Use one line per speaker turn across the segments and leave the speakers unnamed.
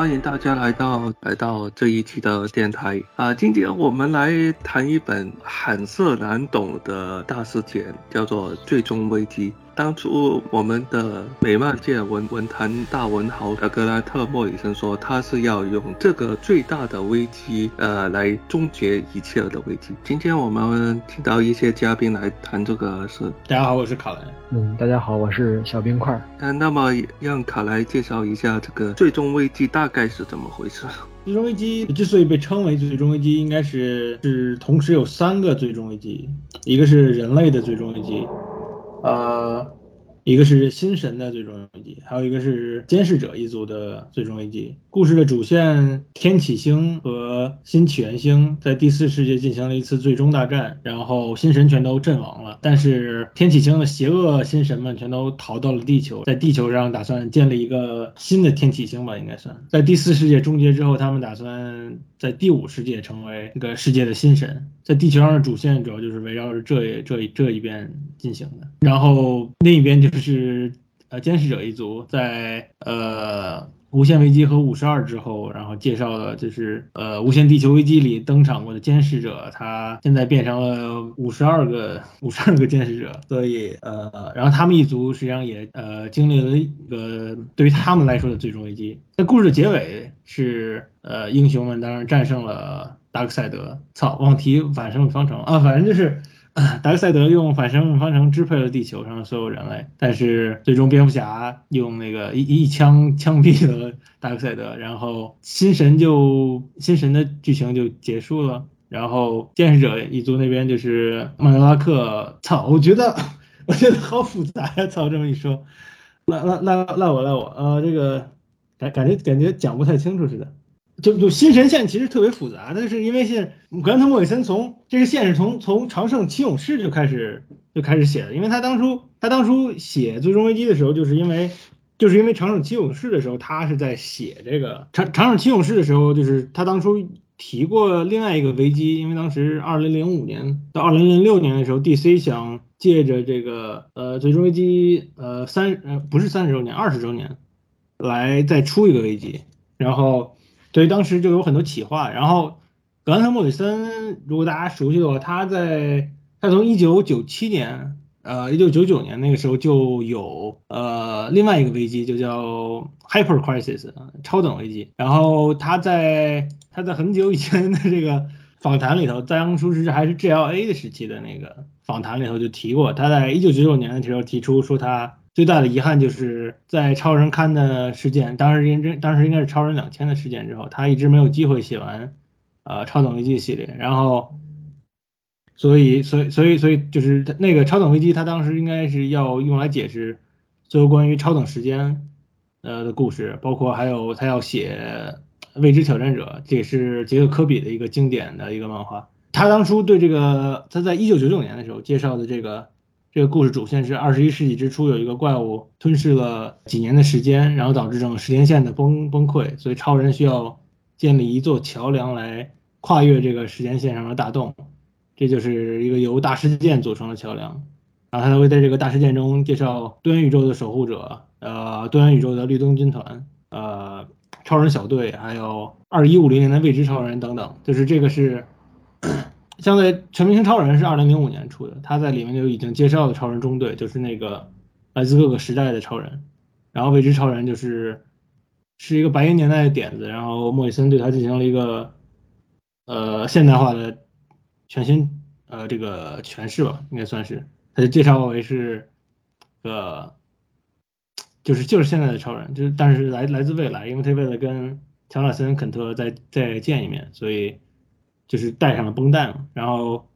欢迎大家来到来到这一期的电台啊！今天我们来谈一本晦涩难懂的大事件，叫做《最终危机》。当初我们的美漫界文文坛大文豪格兰特·莫里森说，他是要用这个最大的危机，呃，来终结一切的危机。今天我们听到一些嘉宾来谈这个事。
大家好，我是卡莱。
嗯，大家好，我是小冰块。
嗯，那么让卡莱介绍一下这个最终危机大概是怎么回事？
最终危机之所以被称为最终危机，应该是是同时有三个最终危机，一个是人类的最终危机。呃，一个是新神的最终危机，还有一个是监视者一族的最终危机。故事的主线天启星和新起源星在第四世界进行了一次最终大战，然后新神全都阵亡了。但是天启星的邪恶新神们全都逃到了地球，在地球上打算建立一个新的天启星吧，应该算。在第四世界终结之后，他们打算在第五世界成为这个世界的新神。在地球上的主线主要就是围绕着这这这一边进行的，然后另一边就是是呃监视者一族在呃。无限危机和五十二之后，然后介绍了就是呃无限地球危机里登场过的监视者，他现在变成了五十二个五十二个监视者，所以呃然后他们一族实际上也呃经历了一个对于他们来说的最终危机。在故事的结尾是呃英雄们当然战胜了达克赛德，操忘提反生方程啊，反正就是。达克赛德用反生命方程支配了地球上的所有人类，但是最终蝙蝠侠用那个一一枪枪毙了达克赛德，然后新神就新神的剧情就结束了。然后监视者一族那边就是曼德拉克，操，我觉得我觉得好复杂呀，操，这么一说，赖赖赖赖我赖我，呃，这个感感觉感觉讲不太清楚似的。就就新神线其实特别复杂，那是因为现格兰特·莫里森从这个线是从从长胜七勇士就开始就开始写的，因为他当初他当初写最终危机的时候，就是因为就是因为长胜七勇士的时候，他是在写这个长长胜七勇士的时候，就是他当初提过另外一个危机，因为当时二零零五年到二零零六年的时候，DC 想借着这个呃最终危机呃三呃不是三十周年二十周年来再出一个危机，然后。对当时就有很多企划，然后格兰特·莫里森，如果大家熟悉的话，他在他从一九九七年，呃，一九九九年那个时候就有呃另外一个危机，就叫 Hyper Crisis，超等危机。然后他在他在很久以前的这个访谈里头，在当初是还是 GLA 的时期的那个访谈里头就提过，他在一九九九年的时候提出说他。最大的遗憾就是在超人刊的事件，当时应当时应该是超人两千的事件之后，他一直没有机会写完，呃，超等危机系列。然后，所以，所以，所以，所以就是那个超等危机，他当时应该是要用来解释所有关于超等时间，呃的故事，包括还有他要写未知挑战者，这也是杰克科比的一个经典的一个漫画。他当初对这个，他在一九九九年的时候介绍的这个。这个故事主线是二十一世纪之初有一个怪物吞噬了几年的时间，然后导致整个时间线的崩崩溃，所以超人需要建立一座桥梁来跨越这个时间线上的大洞，这就是一个由大事件组成的桥梁。然后他会在这个大事件中介绍多元宇宙的守护者，呃，多元宇宙的绿灯军团，呃，超人小队，还有二一五零年的未知超人等等，就是这个是。像在《全明星超人》是二零零五年出的，他在里面就已经介绍了超人中队，就是那个来自各个时代的超人。然后未知超人就是是一个白银年代的点子，然后莫里森对他进行了一个呃现代化的全新呃这个诠释吧，应该算是。他就介绍为是个就是就是现在的超人，就是但是来来自未来，因为他为了跟乔纳森肯特再再见一面，所以。就是带上了绷带嘛，然后，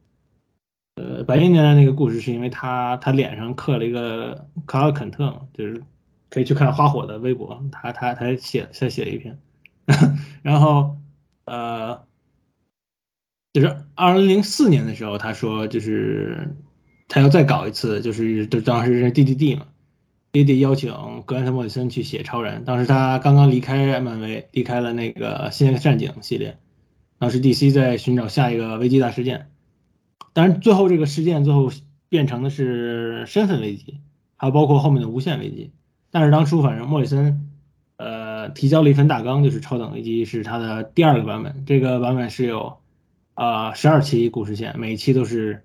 呃，白银年代那个故事是因为他他脸上刻了一个卡尔肯特嘛，就是可以去看花火的微博，他他他写他写了一篇，然后呃，就是二零零四年的时候，他说就是他要再搞一次，就是就当时是 D D D 嘛，D D 邀请格兰特莫里森去写超人，当时他刚刚离开漫威，离开了那个新战警系列。当时 DC 在寻找下一个危机大事件，但是最后这个事件最后变成的是身份危机，还有包括后面的无限危机。但是当初反正莫里森，呃，提交了一份大纲，就是《超等危机》是它的第二个版本。这个版本是有啊十二期故事线，每一期都是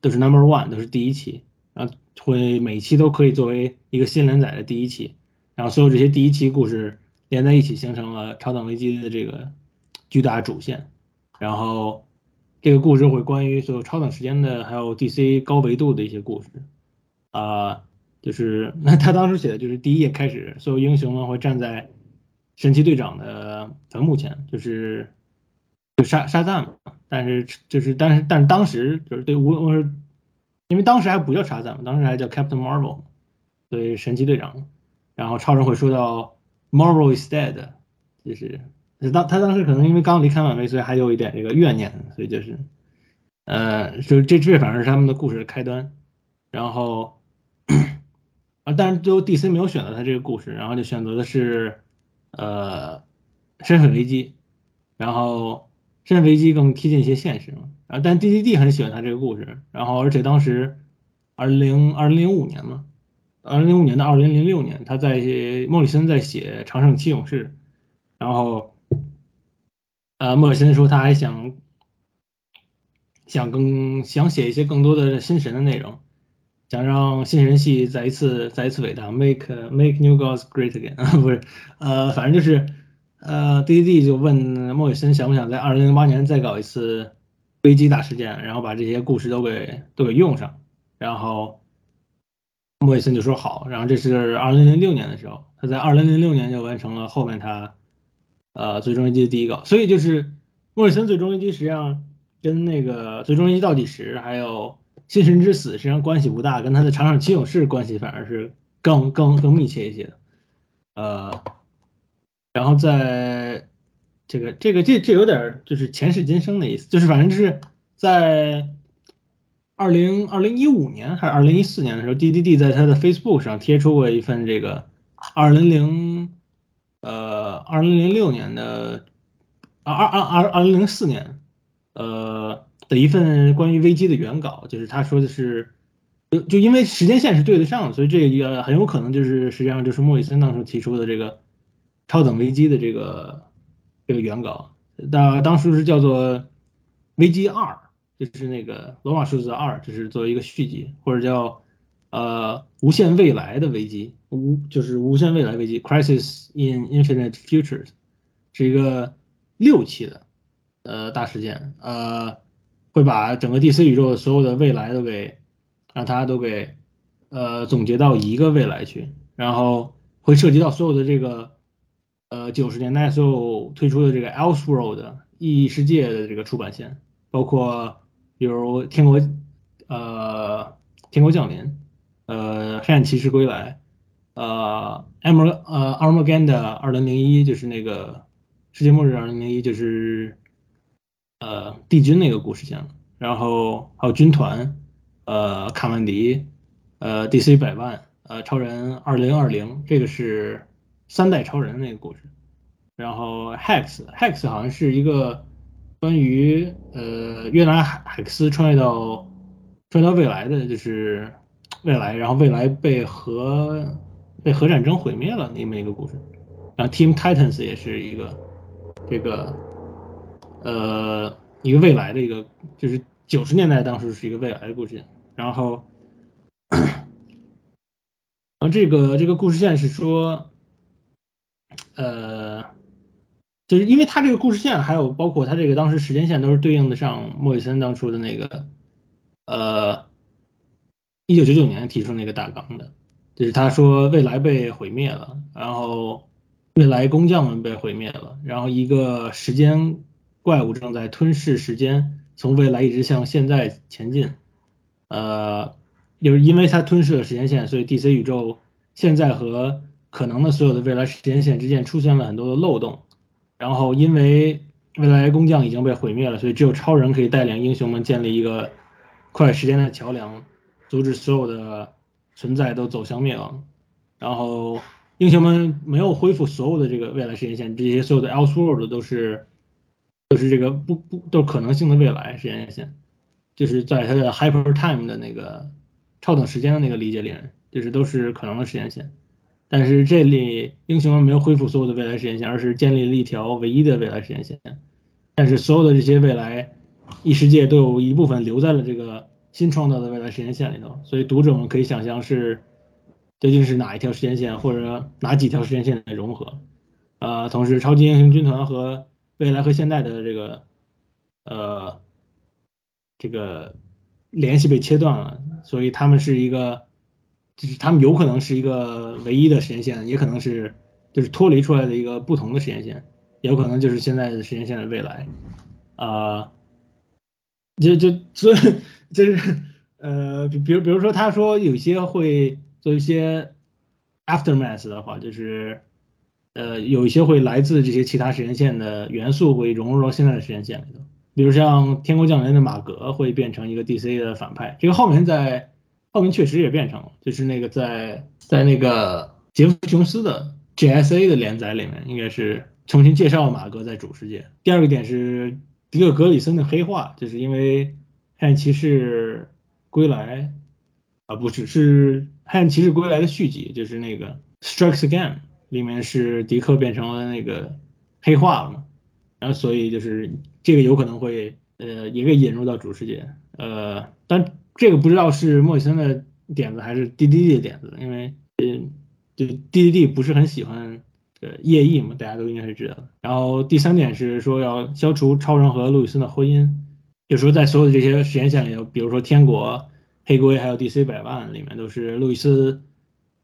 都是 Number One，都是第一期，然后会每期都可以作为一个新连载的第一期，然后所有这些第一期故事连在一起，形成了《超等危机》的这个巨大主线。然后这个故事会关于所有超等时间的，还有 DC 高维度的一些故事啊。就是那他当时写的就是第一页开始，所有英雄们会站在神奇队长的坟墓前，就是就沙沙赞嘛。但是就是但是但是当时就是对我我是因为当时还不叫沙赞嘛，当时还叫 Captain Marvel，对神奇队长。然后超人会说到 Marvel is dead，就是当他当时可能因为刚离开漫威，所以还有一点这个怨念，所以就是呃，就这这反正是他们的故事的开端，然后。啊，但是最后 DC 没有选择他这个故事，然后就选择的是，呃，身份危机，然后身份危机更贴近一些现实嘛。啊，但 DDD 很喜欢他这个故事，然后而且当时，二零二零零五年嘛，二零零五年的二零零六年，他在莫里森在写《长胜七勇士》，然后，呃，莫里森说他还想，想更想写一些更多的新神的内容。想让新神系再一次再一次伟大，make make new gods great again 啊，不是，呃，反正就是，呃，D D D 就问莫里森想不想在二零零八年再搞一次危机大事件，然后把这些故事都给都给用上，然后莫里森就说好，然后这是二零零六年的时候，他在二零零六年就完成了后面他，呃，最终危机的第一个，所以就是莫里森最终危机实际上跟那个最终危机倒计时还有。新神之死实际上关系不大，跟他的长场七勇士关系反而是更更更密切一些的，呃，然后在这个这个这这有点就是前世今生的意思，就是反正就是在二零二零一五年还是二零一四年的时候，D D D 在他的 Facebook 上贴出过一份这个二零零呃二零零六年的二二二二二零零四年呃。的一份关于危机的原稿，就是他说的是，就就因为时间线是对得上，所以这个很有可能就是实际上就是莫里森当时提出的这个超等危机的这个这个原稿，当当时是叫做危机二，就是那个罗马数字二，就是作为一个续集，或者叫呃无限未来的危机，无就是无限未来危机，Crisis in Infinite Futures，是一个六期的呃大事件，呃。会把整个 DC 宇宙的所有的未来都给让它都给呃总结到一个未来去，然后会涉及到所有的这个呃九十年代所有推出的这个 Elseworld 异世界的这个出版线，包括比如天国呃天国降临呃黑暗骑士归来呃 Arm 呃 Armageddon 二零零一就是那个世界末日二零零一就是。呃，帝君那个故事线，然后还有军团，呃，卡曼迪，呃，DC 百万，呃，超人二零二零，这个是三代超人那个故事，然后 Hex，Hex 好像是一个关于呃约拿海克斯穿越到穿越到未来的，就是未来，然后未来被和被核战争毁灭了那么一个故事，然后 Team Titans 也是一个这个。呃，一个未来的一个，就是九十年代当时是一个未来的故事，然后，然后这个这个故事线是说，呃，就是因为它这个故事线还有包括它这个当时时间线都是对应的上莫里森当初的那个，呃，一九九九年提出那个大纲的，就是他说未来被毁灭了，然后未来工匠们被毁灭了，然后一个时间。怪物正在吞噬时间，从未来一直向现在前进。呃，就是因为它吞噬了时间线，所以 DC 宇宙现在和可能的所有的未来时间线之间出现了很多的漏洞。然后，因为未来工匠已经被毁灭了，所以只有超人可以带领英雄们建立一个跨越时间的桥梁，阻止所有的存在都走向灭亡。然后，英雄们没有恢复所有的这个未来时间线，这些所有的 Elseworld 都是。就是这个不不都是可能性的未来时间线，就是在它的 hyper time 的那个超等时间的那个理解里，就是都是可能的时间线。但是这里英雄们没有恢复所有的未来时间线，而是建立了一条唯一的未来时间线。但是所有的这些未来异世界都有一部分留在了这个新创造的未来时间线里头，所以读者们可以想象是究竟是哪一条时间线或者哪几条时间线的融合。呃，同时超级英雄军团和未来和现代的这个呃这个联系被切断了，所以他们是一个。就是他们有可能是一个唯一的时间线，也可能是就是脱离出来的一个不同的时间线，也有可能就是现在的时间线的未来，啊，就就所以就是呃，比比如比如说他说有些会做一些 aftermath 的话，就是呃有一些会来自这些其他时间线的元素会融入到现在的时间线里头，比如像天空降临的马格会变成一个 DC 的反派，这个后面在。后面确实也变成了，就是那个在在那个杰夫琼斯的 GSA 的连载里面，应该是重新介绍了马格在主世界。第二个点是迪克格里森的黑化，就是因为黑暗骑士归来啊，不是是黑暗骑士归来的续集，就是那个 Strikes Again 里面是迪克变成了那个黑化了嘛，然后所以就是这个有可能会呃也给引入到主世界，呃，但。这个不知道是莫里森的点子还是 D D D 的点子，因为嗯，就 D D D 不是很喜欢呃夜翼嘛，大家都应该是知道的。然后第三点是说要消除超人和路易斯的婚姻，就说在所有的这些时间线里头，比如说天国、黑龟还有 D C 百万里面，都是路易斯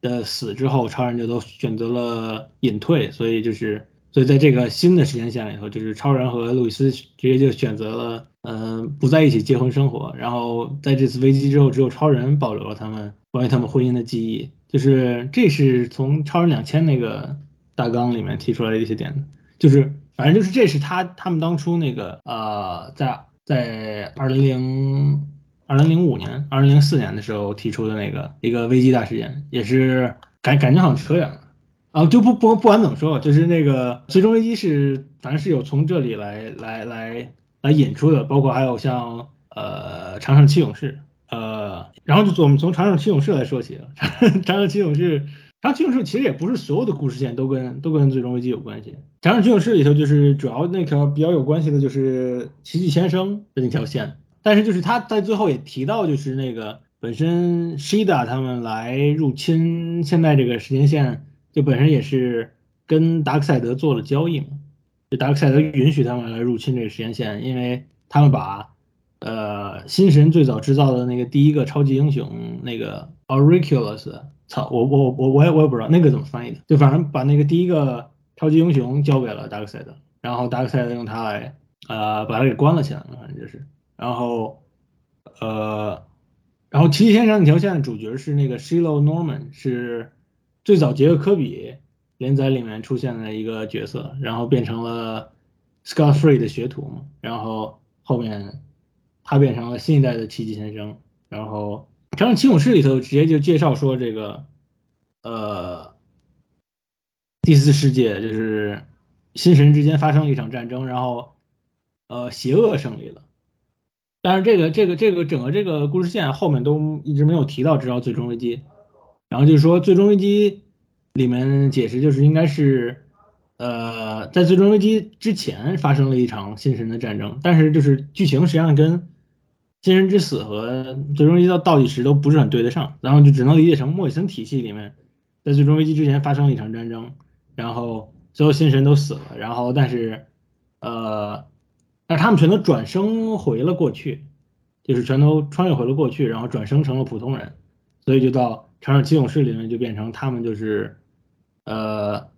的死之后，超人就都选择了隐退，所以就是。所以在这个新的时间线里头，就是超人和路易斯直接就选择了，嗯，不在一起结婚生活。然后在这次危机之后，只有超人保留了他们关于他们婚姻的记忆。就是这是从超人两千那个大纲里面提出来的一些点。就是反正就是这是他他们当初那个呃，在在二零零二零零五年、二零零四年的时候提出的那个一个危机大事件，也是感感觉好像扯远了。啊，就不不不管怎么说，就是那个最终危机是，反正是有从这里来来来来引出的，包括还有像呃长胜七勇士，呃，然后就我们从长胜七勇士来说起，长胜七勇士，长胜七勇士其实也不是所有的故事线都跟都跟最终危机有关系，长胜七勇士里头就是主要那条比较有关系的就是奇迹先生的那条线，但是就是他在最后也提到就是那个本身 Shida 他们来入侵现在这个时间线。就本身也是跟达克赛德做了交易嘛，就达克赛德允许他们来入侵这个时间线，因为他们把呃新神最早制造的那个第一个超级英雄那个 Auriculus，操，我我我我也我也不知道那个怎么翻译的，就反正把那个第一个超级英雄交给了达克赛德，然后达克赛德用它来呃把它给关了起来，反正就是，然后呃然后奇迹先生那条线的主角是那个 Shiloh Norman 是。最早杰克科比连载里面出现的一个角色，然后变成了 Scott Free 的学徒嘛，然后后面他变成了新一代的奇迹先生，然后《长生七勇士》里头直接就介绍说这个，呃，第四世界就是新神之间发生了一场战争，然后呃邪恶胜利了，但是这个这个这个整个这个故事线后面都一直没有提到，直到最终危机。然后就是说，最终危机里面解释就是应该是，呃，在最终危机之前发生了一场新神的战争，但是就是剧情实际上跟新神之死和最终危机到倒计时都不是很对得上，然后就只能理解成莫里森体系里面，在最终危机之前发生了一场战争，然后所有新神都死了，然后但是，呃，但他们全都转生回了过去，就是全都穿越回了过去，然后转生成了普通人，所以就到。长生七勇士里面就变成他们就是，呃，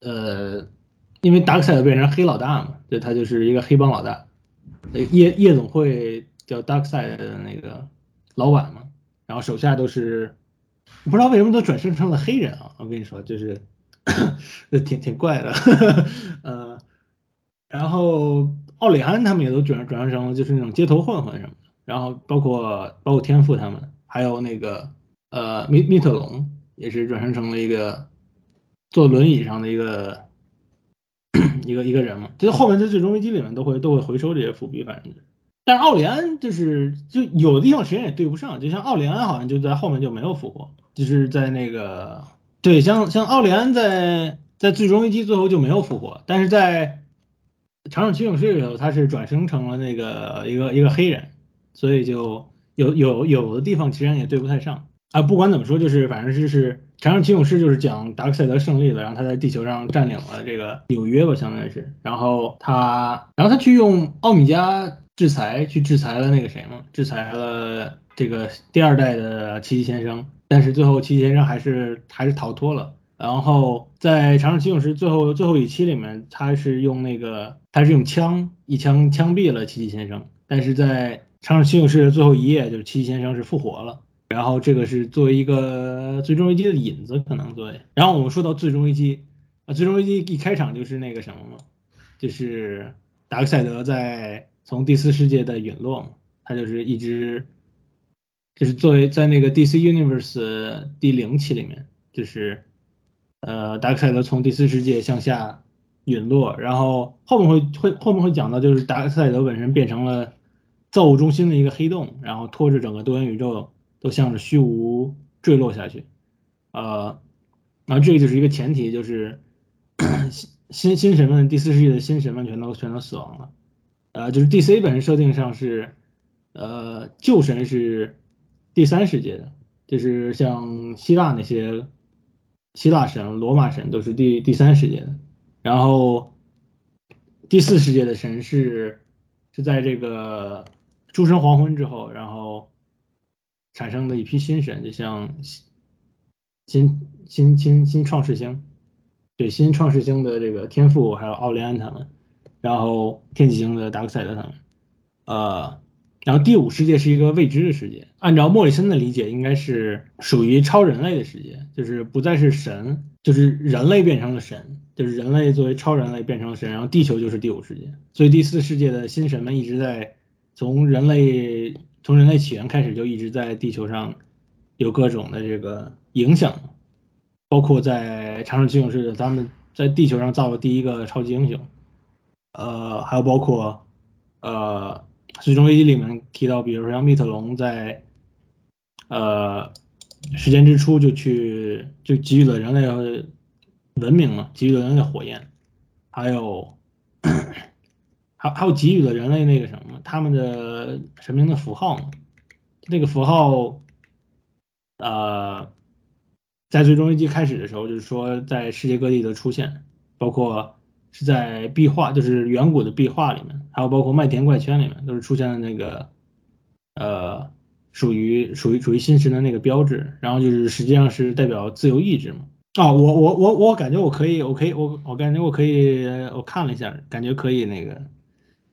呃，因为达克赛德变成黑老大嘛，就他就是一个黑帮老大，夜夜总会叫 Darkside 的那个老板嘛，然后手下都是我不知道为什么都转生成了黑人啊，我跟你说就是，挺挺怪的，呃，然后奥里安他们也都转转生成了就是那种街头混混什么的，然后包括包括天赋他们，还有那个。呃，密密特龙也是转生成了一个坐轮椅上的一个一个一个人嘛，就是后面在最终危机里面都会都会回收这些伏笔，反正。但是奥利安就是就有的地方时间也对不上，就像奥利安好像就在后面就没有复活，就是在那个对，像像奥利安在在最终一击最后就没有复活，但是在长场七勇士里头，他是转生成了那个一个一个黑人，所以就有有有的地方其实也对不太上啊。不管怎么说，就是反正就是长场七勇士就是讲达克赛德胜利了，然后他在地球上占领了这个纽约吧，相当于是，然后他然后他去用奥米加制裁去制裁了那个谁嘛，制裁了这个第二代的奇迹先生，但是最后奇迹先生还是还是逃脱了。然后在《长生七勇士》最后最后一期里面，他是用那个他是用枪一枪枪毙了奇迹先生，但是在《长生七勇士》的最后一页，就是奇迹先生是复活了。然后这个是作为一个最终危机的引子，可能作为。然后我们说到最终危机啊，最终危机一开场就是那个什么嘛，就是达克赛德在从第四世界的陨落嘛，他就是一直就是作为在那个 DC Universe 第零期里面，就是。呃，达克赛德从第四世界向下陨落，然后后面会会后面会讲到，就是达克赛德本身变成了造物中心的一个黑洞，然后拖着整个多元宇宙都向着虚无坠落下去。呃，然后这个就是一个前提，就是 新新神们第四世界的新神们全都全都死亡了。呃，就是 DC 本身设定上是，呃，旧神是第三世界的，就是像希腊那些。希腊神、罗马神都是第第三世界的，然后第四世界的神是是在这个诸神黄昏之后，然后产生的一批新神，就像新新新新创世星，对新创世星的这个天赋，还有奥利安他们，然后天启星的达克赛德他们，呃。然后第五世界是一个未知的世界，按照莫里森的理解，应该是属于超人类的世界，就是不再是神，就是人类变成了神，就是人类作为超人类变成了神，然后地球就是第五世界。所以第四世界的新神们一直在从人类从人类起源开始就一直在地球上有各种的这个影响，包括在长生七勇士，他们在地球上造了第一个超级英雄，呃，还有包括呃。最终危机里面提到，比如说像密特龙在，呃，时间之初就去就给予了人类文明嘛，给予了人类火焰，还有，还还有给予了人类那个什么，他们的神明的符号嘛，那个符号，呃，在最终危机开始的时候，就是说在世界各地的出现，包括。是在壁画，就是远古的壁画里面，还有包括麦田怪圈里面，都是出现了那个，呃，属于属于属于新神的那个标志。然后就是实际上是代表自由意志嘛。啊，我我我我感觉我可以，我可以，我我感觉我可以，我看了一下，感觉可以那个，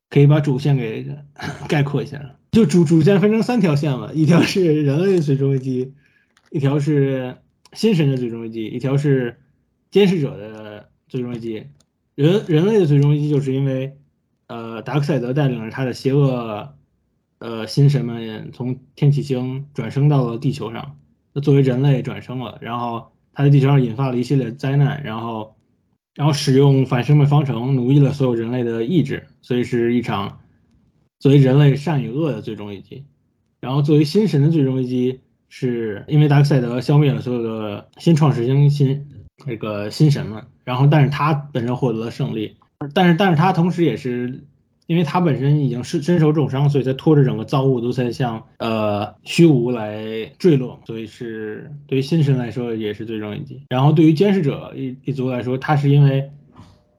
可以把主线给 概括一下。就主主线分成三条线嘛，一条是人类的最终危机，一条是新神的最终危机，一条是监视者的最终危机。人人类的最终危机，就是因为，呃，达克赛德带领着他的邪恶，呃，新神们从天启星转生到了地球上，那作为人类转生了，然后他在地球上引发了一系列灾难，然后，然后使用反生命方程奴役了所有人类的意志，所以是一场作为人类善与恶的最终危机。然后作为新神的最终危机，是因为达克赛德消灭了所有的新创世星新。这个新神们，然后但是他本身获得了胜利，但是但是他同时也是，因为他本身已经是身受重伤，所以才拖着整个造物都在向呃虚无来坠落，所以是对于新神来说也是最终一击。然后对于监视者一一族来说，他是因为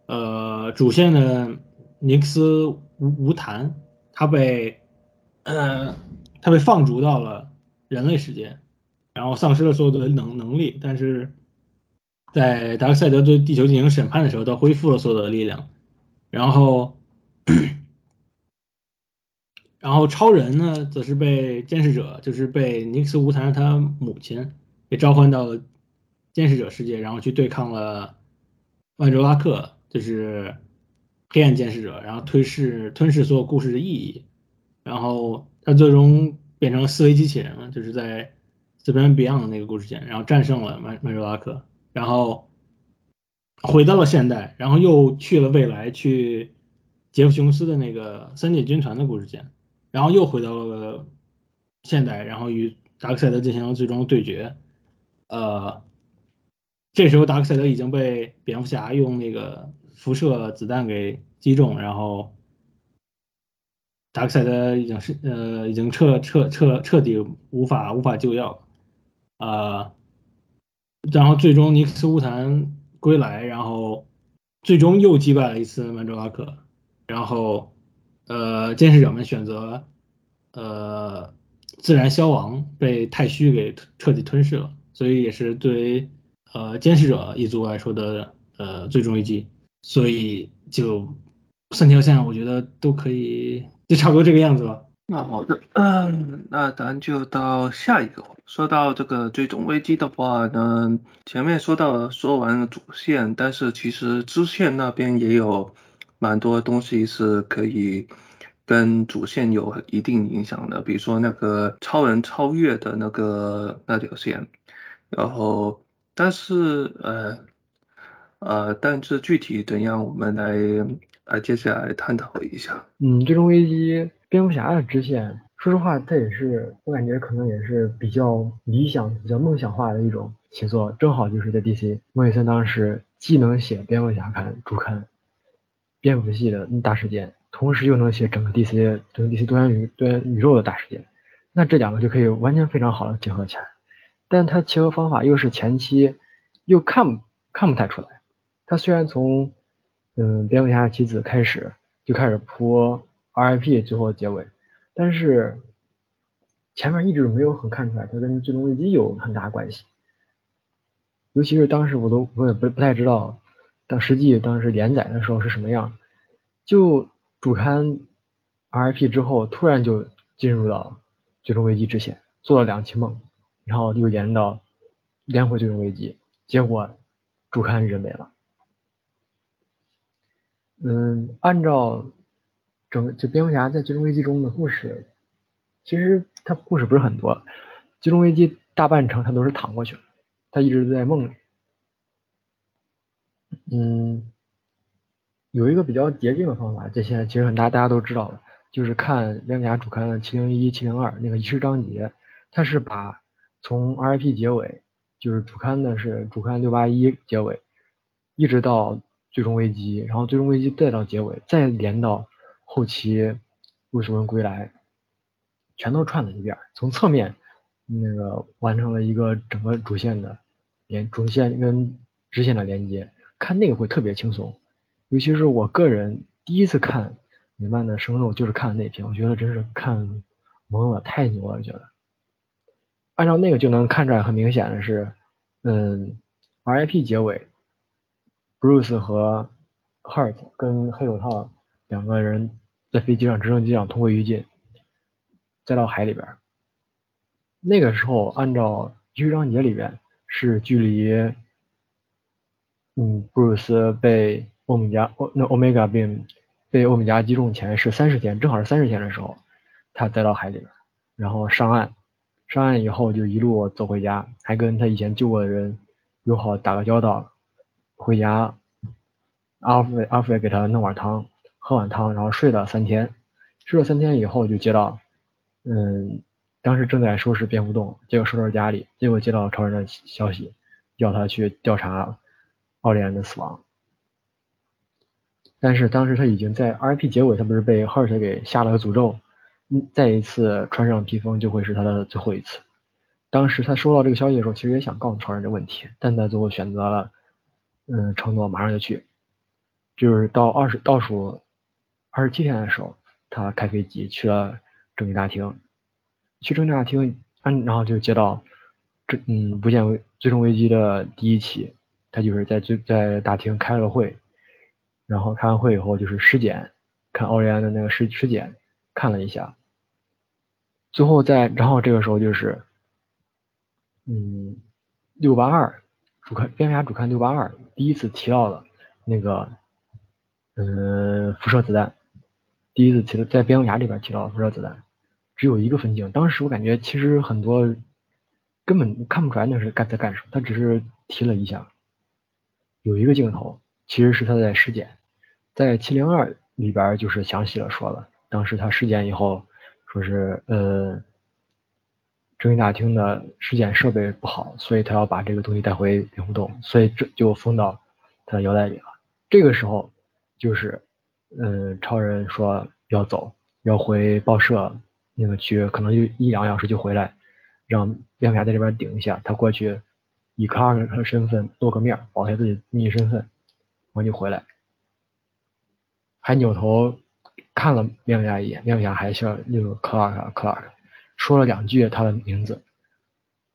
呃主线的尼克斯无无谈，他被呃他被放逐到了人类世界，然后丧失了所有的能能力，但是。在达克赛德对地球进行审判的时候，他恢复了所有的力量。然后，然后超人呢，则是被监视者，就是被尼克斯·乌坦他母亲给召唤到了监视者世界，然后去对抗了万卓拉克，就是黑暗监视者，然后吞噬吞噬所有故事的意义。然后他最终变成了四维机器人了，就是在《s p a n Beyond》那个故事线，然后战胜了曼曼卓拉克。然后回到了现代，然后又去了未来，去杰夫琼斯的那个三界军团的故事线，然后又回到了现代，然后与达克赛德进行了最终对决。呃，这时候达克赛德已经被蝙蝠侠用那个辐射子弹给击中，然后达克赛德已经是呃已经彻彻彻彻底无法无法救药，啊，然后最终尼克斯乌坦归来，然后最终又击败了一次曼卓拉克，然后呃监视者们选择呃自然消亡，被太虚给彻底吞噬了，所以也是对。呃，监视者一族来说的呃最终一击，所以就三条线，我觉得都可以，就差不多这个样子吧。
那好的，嗯，那咱就到下一个。说到这个最终危机的话呢，前面说到说完了主线，但是其实支线那边也有蛮多东西是可以跟主线有一定影响的，比如说那个超人超越的那个那条线，然后。但是，呃，呃，但是具体怎样，我们来，来接下来探讨一下。
嗯，最终危机，蝙蝠侠的支线，说实话，它也是，我感觉可能也是比较理想、比较梦想化的一种写作。正好就是在 DC，莫里森当时既能写蝙蝠侠刊主刊，蝙蝠系的大事件，同时又能写整个 DC 整个 DC 多元宇多元宇宙的大事件，那这两个就可以完全非常好的结合起来。但他切合方法又是前期又看看不太出来。他虽然从嗯蝙蝠侠妻子开始就开始铺 RIP 最后的结尾，但是前面一直没有很看出来它跟最终危机有很大关系。尤其是当时我都我也不不太知道，当实际当时连载的时候是什么样。就主刊 RIP 之后，突然就进入到最终危机之前，做了两期梦。然后又延到连回最终危机，结果主刊人没了。嗯，按照整就蝙蝠侠在最终危机中的故事，其实他故事不是很多，最终危机大半程他都是躺过去了，他一直都在梦里。嗯，有一个比较捷径的方法，这些其实很大大家都知道的，就是看蝙蝠侠主刊的七零一、七零二那个仪式章节，他是把。从 RIP 结尾就是主刊的是主刊六八一结尾，一直到最终危机，然后最终危机再到结尾，再连到后期为什文归来，全都串了一遍，从侧面那个完成了一个整个主线的连主线跟支线的连接，看那个会特别轻松，尤其是我个人第一次看米曼的生肉，就是看那篇，我觉得真是看懵了，太牛了，觉得。按照那个就能看出来，很明显的是，嗯，RIP 结尾，Bruce 和 Hart 跟黑手套两个人在飞机上、直升机上同归于尽，再到海里边。那个时候，按照仪式章节里边是距离，嗯布鲁斯被欧米伽那 Omega Beam 被欧米伽击中前是三十天，正好是三十天的时候，他再到海里边，然后上岸。上岸以后就一路走回家，还跟他以前救过的人友好打个交道。回家，阿福阿福也给他弄碗汤，喝碗汤，然后睡了三天。睡了三天以后就接到，嗯，当时正在收拾蝙蝠洞，结果收拾家里，结果接到超人的消息，要他去调查奥利安的死亡。但是当时他已经在 RIP 结尾，他不是被赫尔特给下了个诅咒。再一次穿上披风就会是他的最后一次。当时他收到这个消息的时候，其实也想告诉超人这问题，但他最后选择了，嗯，承诺马上就去。就是到二十倒数二十七天的时候，他开飞机去了正义大厅，去正义大厅，嗯，然后就接到这嗯不见危最终危机的第一期，他就是在最在大厅开了会，然后开完会以后就是尸检，看奥利安的那个尸尸检。看了一下，最后在，然后这个时候就是，嗯，六八二主刊蝙蝠侠主刊六八二第一次提到了那个，嗯，辐射子弹，第一次提在蝙蝠侠里边提到辐射子弹，只有一个分镜，当时我感觉其实很多根本看不出来那是干在干什么，他只是提了一下，有一个镜头其实是他在尸检，在七零二里边就是详细的说了。当时他尸检以后，说是呃，侦讯大厅的尸检设备不好，所以他要把这个东西带回蝙蝠洞，所以这就封到他的腰带里了。这个时候就是，嗯，超人说要走，要回报社那个去，可能就一两小时就回来，让蝙蝠侠在这边顶一下，他过去以克拉克的身份露个面，保下自己秘密身份，然后就回来，还扭头看了蝙蝠侠一眼，蝙蝠侠还笑，又克拉克克拉克。说了两句他的名字，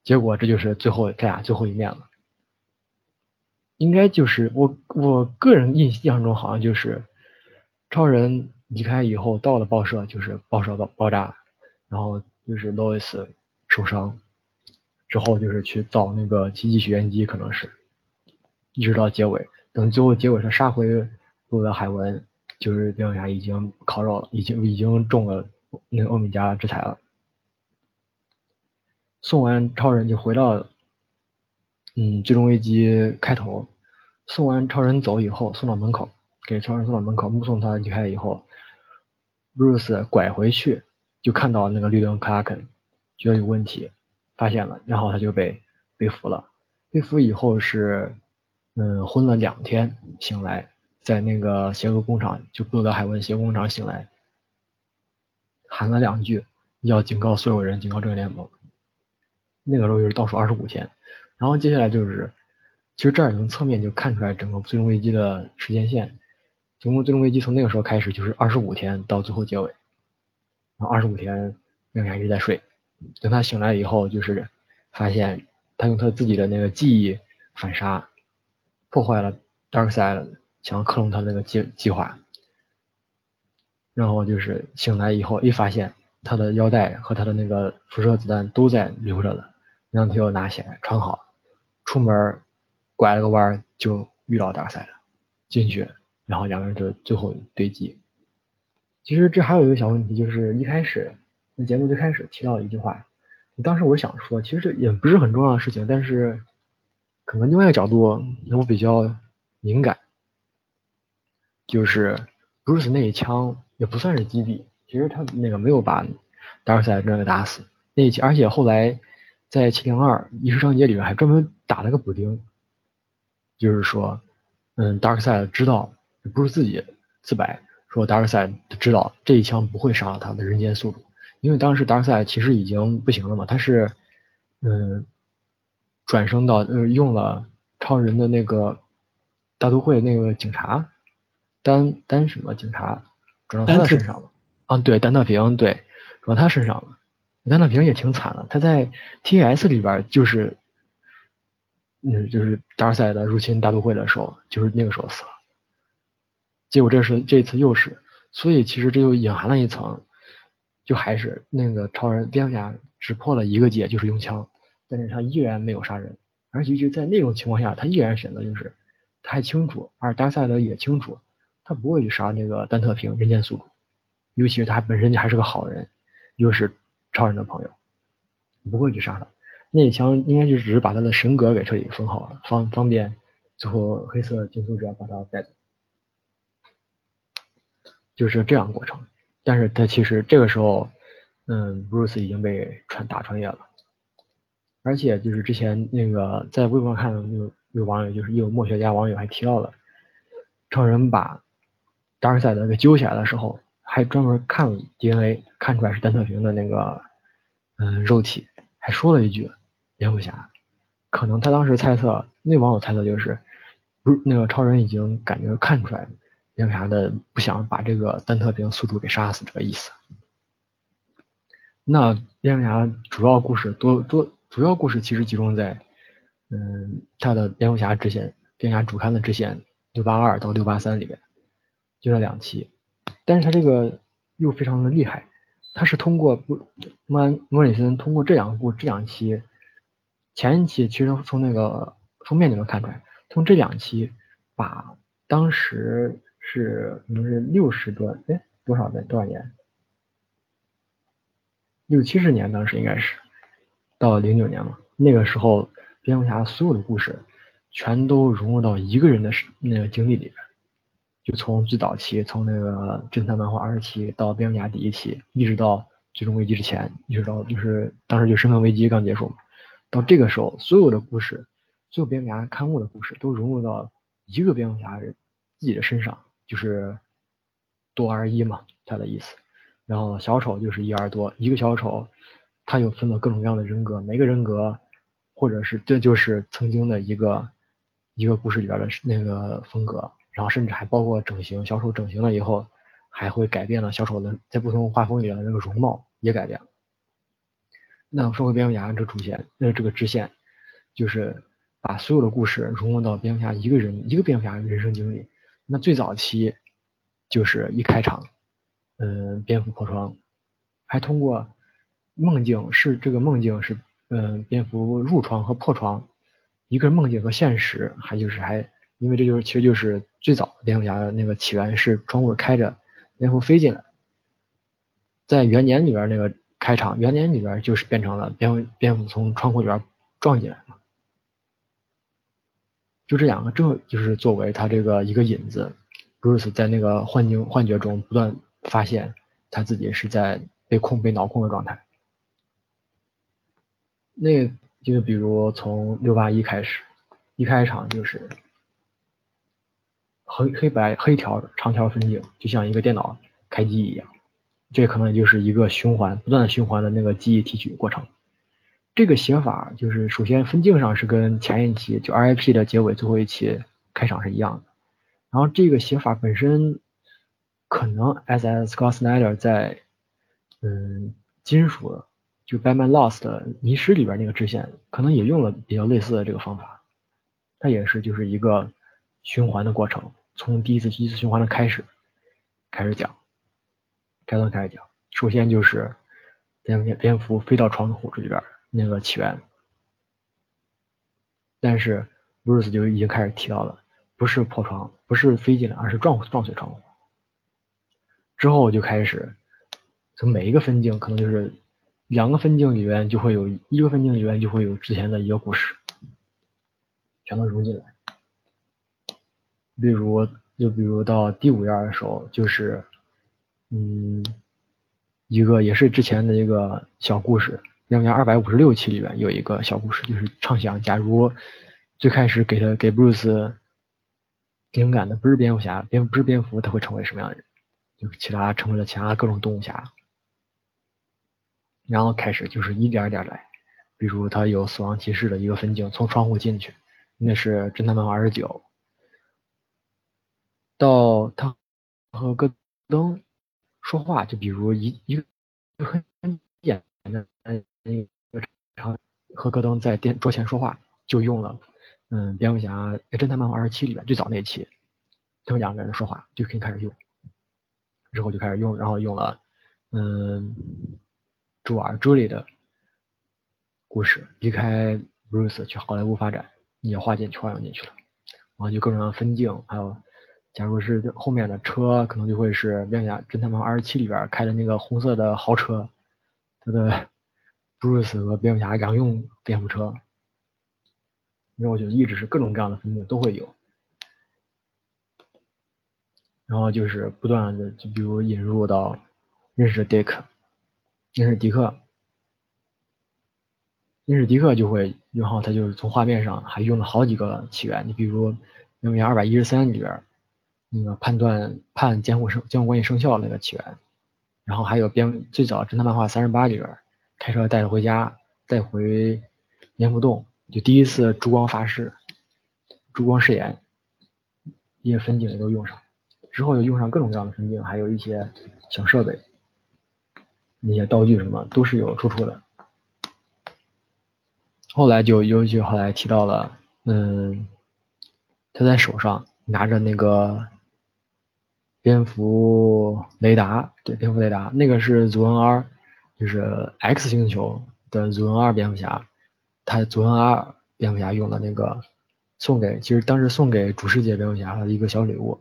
结果这就是最后他俩最后一面了。应该就是我我个人印象中好像就是超人离开以后到了报社，就是报社爆爆炸，然后就是 Lois 受伤之后就是去造那个奇迹许愿机，可能是一直到结尾，等最后结尾他杀回路德海文，就是蝙蝠侠已经烤肉了，已经已经中了那个欧米伽制裁了。送完超人就回到，嗯，最终危机开头，送完超人走以后，送到门口，给超人送到门口，目送他离开以后，Bruce 拐回去，就看到那个绿灯克拉肯，觉得有问题，发现了，然后他就被被俘了。被俘以后是，嗯，昏了两天，醒来在那个邪恶工厂，就布德海文邪恶工厂醒来，喊了两句，要警告所有人，警告这个联盟。那个时候就是倒数二十五天，然后接下来就是，其实这儿从侧面就看出来整个最终危机的时间线，总共最终危机从那个时候开始就是二十五天到最后结尾，然后二十五天蝙蝠侠一直在睡，等他醒来以后就是发现他用他自己的那个记忆反杀，破坏了 Darkside 想要克隆他那个计计划，然后就是醒来以后一发现他的腰带和他的那个辐射子弹都在留着了。然后他又拿起来穿好，出门拐了个弯就遇到 Darkside 了，进去，然后两个人就最后对击。其实这还有一个小问题，就是一开始那节目最开始提到一句话，当时我想说，其实这也不是很重要的事情，但是可能另外一个角度我比较敏感，就是 Bruce 那一枪也不算是击毙，其实他那个没有把达尔赛真的打死那一枪，而且后来。在七零二异世章节里面还专门打了个补丁，就是说，嗯，达克赛知道不是自己自白，说达尔赛知道这一枪不会杀了他的人间宿主，因为当时达尔赛其实已经不行了嘛，他是，嗯，转生到呃用了超人的那个大都会那个警察，丹丹什么警察转到他的身上了，啊对，丹特平对，转到他身上了。丹特平也挺惨的，他在 T.S 里边就是，嗯，就是达尔赛的入侵大都会的时候，就是那个时候死了。结果这是这次又是，所以其实这就隐含了一层，就还是那个超人蝙蝠侠只破了一个戒，就是用枪，但是他依然没有杀人，而且就在那种情况下，他依然选择就是，他还清楚，而达赛德也清楚，他不会去杀那个丹特平人间宿主，尤其是他本身就还是个好人，又是。超人的朋友不会去杀他，那一枪应该就只是把他的神格给彻底封好了，方方便最后黑色金属者把他带走，就是这样过程。但是他其实这个时候，嗯，布鲁斯已经被穿打穿越了，而且就是之前那个在微博上看有有网友就是有墨学家网友还提到了，超人把达尔赛德给揪起来的时候。还专门看了 DNA，看出来是丹特平的那个，嗯，肉体，还说了一句，蝙蝠侠，可能他当时猜测，那网友猜测就是，不是那个超人已经感觉看出来了，蝙蝠侠的不想把这个丹特兵宿主给杀死这个意思。那蝙蝠侠主要故事多多，主要故事其实集中在，嗯，他的蝙蝠侠支线，蝙蝠侠主刊的支线六八二到六八三里边，就这两期。但是他这个又非常的厉害，他是通过不莫莫里森通过这两部这两期，前一期其实从那个封面就能看出来，从这两期把当时是可能是六十多哎多少年多少年，六七十年当时应该是到零九年嘛，那个时候蝙蝠侠所有的故事全都融入到一个人的那个经历里边。就从最早期，从那个侦探漫画二十期到蝙蝠侠第一期，一直到最终危机之前，一直到就是当时就身份危机刚结束嘛，到这个时候，所有的故事，所有蝙蝠侠刊物的故事都融入到一个蝙蝠侠人自己的身上，就是多而一嘛，他的意思。然后小丑就是一而多，一个小丑，他又分了各种各样的人格，每个人格，或者是这就是曾经的一个一个故事里边的那个风格，然后甚至还包括整形，小丑整形了以后。还会改变了小丑的在不同画风里的那个容貌也改变了。那说回蝙蝠侠这主线，那这个支线就是把所有的故事融入到蝙蝠侠一个人一个蝙蝠侠人生经历。那最早期就是一开场，嗯，蝙蝠破窗，还通过梦境是这个梦境是嗯蝙蝠入窗和破窗，一个是梦境和现实，还就是还因为这就是其实就是最早蝙蝠侠的那个起源是窗户开着。蝙蝠飞进来，在元年里边那个开场，元年里边就是变成了蝙蝠蝙蝠从窗户里边撞进来，就这两个，这就是作为他这个一个引子。Bruce 在那个幻境幻觉中不断发现他自己是在被控被脑控的状态。那就比如从六八一开始，一开场就是。黑黑白黑条长条分镜，就像一个电脑开机一样，这可能就是一个循环不断的循环的那个记忆提取过程。这个写法就是首先分镜上是跟前一期就 RIP 的结尾最后一期开场是一样的，然后这个写法本身可能 S.S. Scott Snyder 在嗯金属就 Batman Lost 迷失里边那个支线可能也用了比较类似的这个方法，它也是就是一个循环的过程。从第一次第一次循环的开始开始讲，开端开始讲。首先就是蝙蝙蝠飞到窗户这里边那个起源，但是 Bruce 就已经开始提到了，不是破窗，不是飞进来，而是撞撞碎窗户。之后就开始从每一个分镜，可能就是两个分镜里边就会有一个分镜里边就会有之前的一个故事，全都融进来。比如，就比如到第五页的时候，就是，嗯，一个也是之前的一个小故事，两千二百五十六期里面有一个小故事，就是畅想，假如最开始给他给布鲁斯灵感的不是蝙蝠侠，蝙不是蝙蝠，他会成为什么样的人？就其他成为了其他各种动物侠，然后开始就是一点点来，比如他有死亡骑士的一个分镜，从窗户进去，那是侦探漫画二十九。到他和戈登说话，就比如一一个很简单的那个场和戈登在电桌前说话，就用了嗯蝙蝠侠侦探漫画二十七里面最早那一期，他们两个人说话就可以开始用，之后就开始用，然后用了嗯朱尔朱莉的故事，离开 Bruce 去好莱坞发展，也画进去画用进去了，然后就各种各分镜，还有。假如是后面的车，可能就会是蝙蝠侠侦探漫画二十七里边开的那个红色的豪车，它的布鲁斯和蝙蝠侠两用蝙蝠车。因为我觉得一直是各种各样的分镜都会有，然后就是不断的，就比如引入到认识迪克，认识迪克，认识迪克就会，然后他就是从画面上还用了好几个起源，你比如蝙蝠侠二百一十三里边。那个判断判监护生监护关系生效那个起源，然后还有蝙最早侦探漫画三十八里边开车带着回家带回蝙蝠洞，就第一次烛光发誓，烛光誓言，一些分镜也都用上，之后又用上各种各样的分镜，还有一些小设备，那些道具什么都是有出处的。后来就尤其后来提到了，嗯，他在手上拿着那个。蝙蝠雷达，对，蝙蝠雷达，那个是祖恩 R，就是 X 星球的祖恩 R 蝙蝠侠，他祖恩 R 蝙蝠侠用的那个，送给，其实当时送给主世界蝙蝠侠的一个小礼物。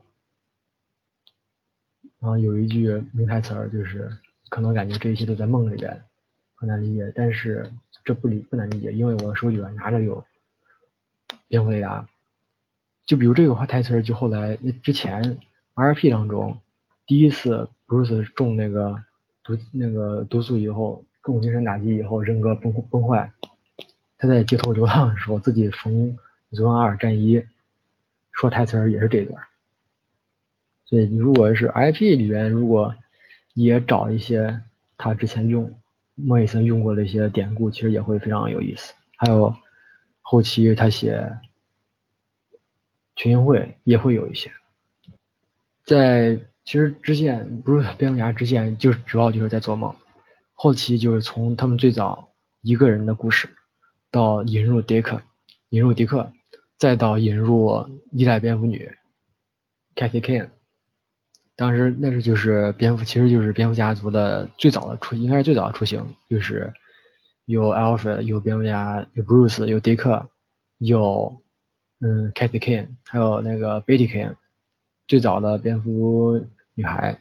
然后有一句名台词儿，就是可能感觉这一切都在梦里边，很难理解，但是这不理不难理解，因为我手里边拿着有蝙蝠雷达。就比如这个话台词儿，就后来那之前。R.P. 当中，第一次 Bruce 中那个毒那个毒素以后，各种精神打击以后，人格崩崩坏。他在街头流浪的时候，自己逢泽安尔战衣，说台词儿也是这段。所以你如果是 IP 里边，如果也找一些他之前用莫里森用过的一些典故，其实也会非常有意思。还有后期他写群英会也会有一些。在其实支线不是蝙蝠侠支线，就是主要就是在做梦。后期就是从他们最早一个人的故事。到引入迪克，引入迪克，再到引入一代蝙蝠女，Kathy Kane。当时那是就是蝙蝠，其实就是蝙蝠家族的最早的出，应该是最早的雏形，就是有 Alfred，有蝙蝠侠，有 Bruce，有迪克，有嗯 Kathy Kane，还有那个 Betty Kane，最早的蝙蝠女孩，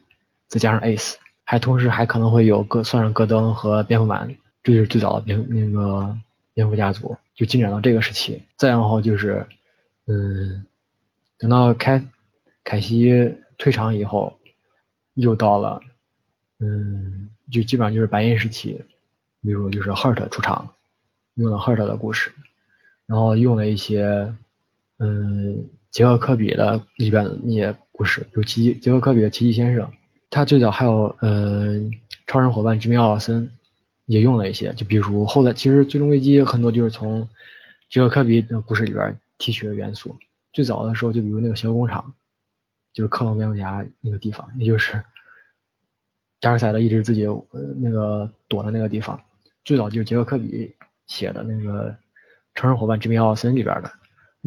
再加上 Ace，还同时还可能会有戈，算上戈登和蝙蝠男，这就是最早的蝙那个。蝙蝠家族就进展到这个时期，再然后就是，嗯，等到凯凯西退场以后，又到了，嗯，就基本上就是白银时期，比如就是 Hurt 出场，用了 Hurt 的故事，然后用了一些，嗯，杰克科比的里边的那些故事，就奇迹杰克科比的奇迹先生，他最早还有，嗯，超人伙伴吉米奥尔森。也用了一些，就比如后来，其实《最终危机》很多就是从杰克科比的故事里边提取的元素。最早的时候，就比如那个小工厂，就是克隆蝙蝠侠那个地方，也就是加尔赛德一直自己呃那个躲的那个地方。最早就是杰克科比写的那个《超人伙伴》之名奥森里边的，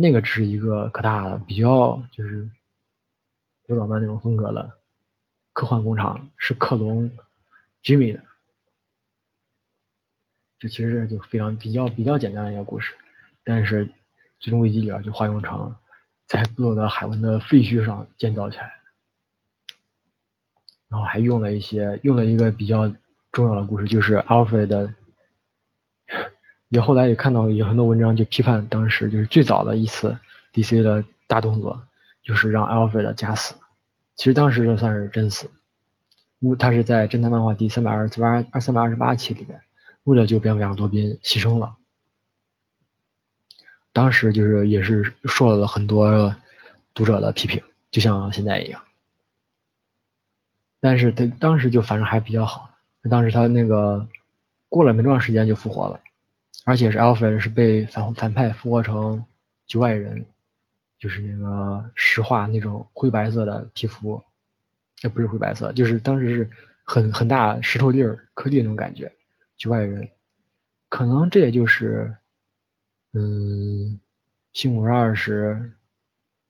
那个只是一个可大的、比较就是有老曼那种风格的科幻工厂，是克隆 Jimmy 的。这其实就非常比较比较简单的一个故事，但是最终危机里边就化用成在所有的海湾的废墟上建造起来，然后还用了一些用了一个比较重要的故事，就是 Alfred，也后来也看到有很多文章就批判当时就是最早的一次 DC 的大动作，就是让 Alfred 假死，其实当时就算是真死，因为他是在侦探漫画第三百二十八二三百二十八期里面。为了救蝙蝠侠罗宾牺牲了，当时就是也是受了很多读者的批评，就像现在一样。但是他当时就反正还比较好，当时他那个过了没多长时间就复活了，而且是 Alfred 是被反反派复活成局外人，就是那个石化那种灰白色的皮肤，也不是灰白色，就是当时是很很大石头粒儿颗粒那种感觉。局外人，可能这也就是，嗯，《新五十二》是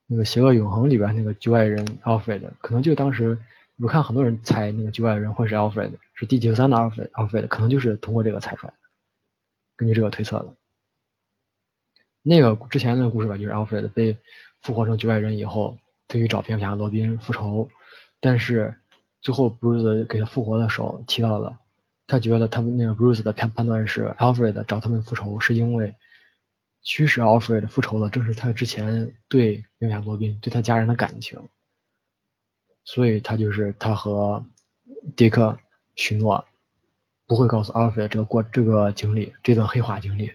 那个《邪恶永恒》里边那个局外人 Alfred，可能就当时我看很多人猜那个局外人会是 Alfred，是第九三的 Alfred，Alfred 可能就是通过这个猜出来的，根据这个推测的。那个之前那个故事吧，就是 Alfred 被复活成局外人以后，他去找蝙蝠侠罗宾复仇，但是最后 Bruce 给他复活的时候提到了。他觉得他们那个 Bruce 的判判断是 Alfred 找他们复仇，是因为驱使 Alfred 复仇的正是他之前对蝙蝠侠罗宾对他家人的感情，所以他就是他和迪克许诺不会告诉 Alfred 这个过这个经历这段黑化经历。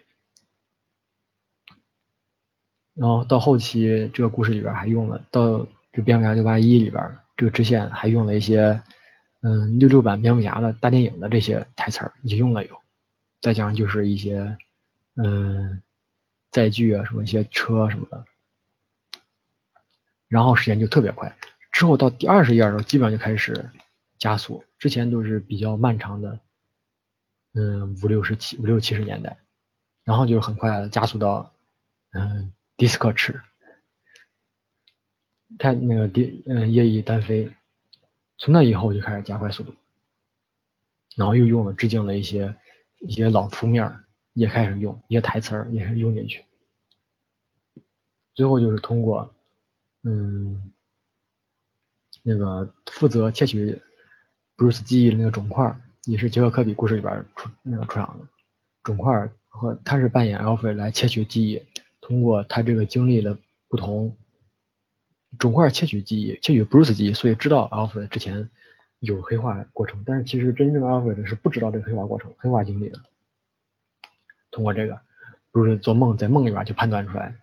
然后到后期这个故事里边还用了到这蝙蝠侠六八一里边这个支线还用了一些。嗯，六六版蝙蝠侠的大电影的这些台词儿也用了有，再加上就是一些嗯载具啊什么一些车什么的，然后时间就特别快。之后到第二十页的时候，基本上就开始加速，之前都是比较漫长的，嗯五六十七五六七十年代，然后就很快加速到嗯迪斯科驰，他那个第嗯夜翼单飞。从那以后就开始加快速度，然后又用了致敬的一些一些老图面也开始用，一些台词儿也是用进去。最后就是通过，嗯，那个负责窃取 Bruce 记忆的那个肿块，也是杰克科比故事里边出那个出场的肿块，和他是扮演 Alfred 来窃取记忆，通过他这个经历的不同。肿块窃取记忆，窃取 Bruce 记忆，所以知道 Alfred 之前有黑化过程，但是其实真正的 Alfred 是不知道这个黑化过程、黑化经历的。通过这个，不是做梦，在梦里边就判断出来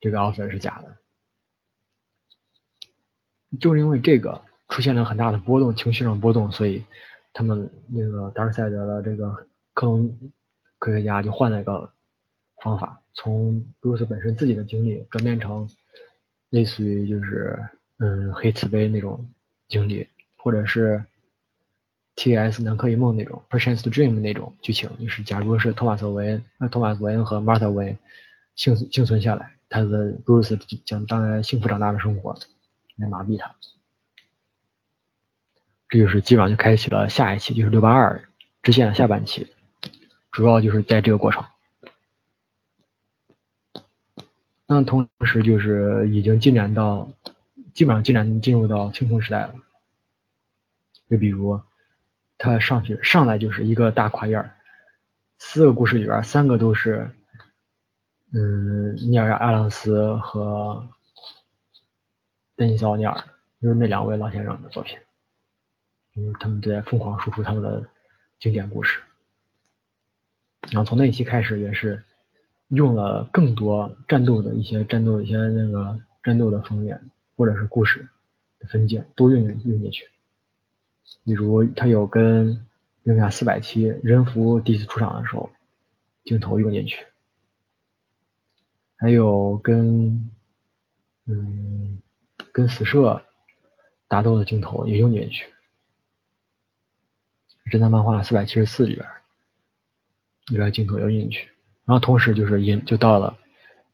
这个 Alfred 是假的。就是因为这个出现了很大的波动，情绪上波动，所以他们那个达尔赛德的这个克隆科学家就换了一个方法，从布鲁斯本身自己的经历转变成类似于就是嗯黑慈悲那种经历，或者是 T.S. 南柯一梦那种 Perchance to Dream 那种剧情，就是假如是托马斯韦恩、那托马斯韦恩和 Martha 韦幸幸存下来，他的布鲁斯将将来幸福长大的生活。来麻痹他，这就是基本上就开启了下一期，就是六八二支线的下半期，主要就是在这个过程。那同时就是已经进展到，基本上进展进入到青铜时代了。就比如他上去上来就是一个大跨页四个故事里边三个都是，嗯，尼尔·阿朗斯和。邓尼斯·奥尼尔就是那两位老先生的作品，就是他们在疯狂输出他们的经典故事。然后从那一期开始，也是用了更多战斗的一些战斗、一些那个战斗的封面或者是故事的分镜都用用进去。比如他有跟《零下四百期人服第一次出场的时候镜头用进去，还有跟嗯。跟死射打斗的镜头也用进去，侦探漫画四百七十四里边，里边镜头也用进去。然后同时就是引就到了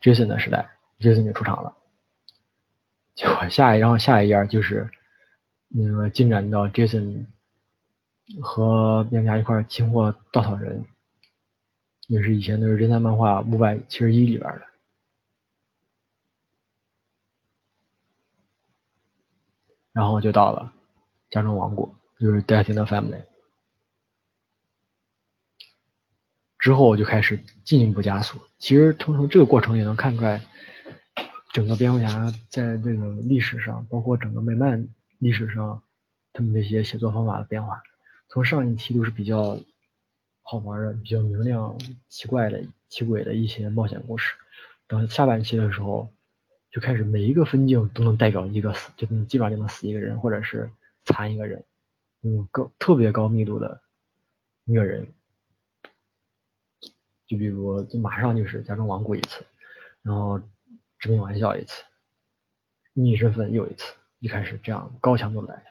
Jason 的时代，Jason 就出场了。结果下一然后下一页就是那个进展到 Jason 和蝙蝠侠一块擒获稻草人，也是以前的侦探漫画五百七十一里边的。然后就到了加州王国，就是 Death in the Family。之后我就开始进一步加速。其实从从这个过程也能看出来，整个蝙蝠侠在这个历史上，包括整个美漫历史上，他们这些写作方法的变化。从上一期都是比较好玩的、比较明亮、奇怪的、奇诡的一些冒险故事，到下半期的时候。就开始每一个分镜都能代表一个死，就基本上就能死一个人，或者是残一个人，嗯，高特别高密度的虐人。就比如，就马上就是家中亡故一次，然后致命玩笑一次，逆身份又一次，一开始这样高强度来。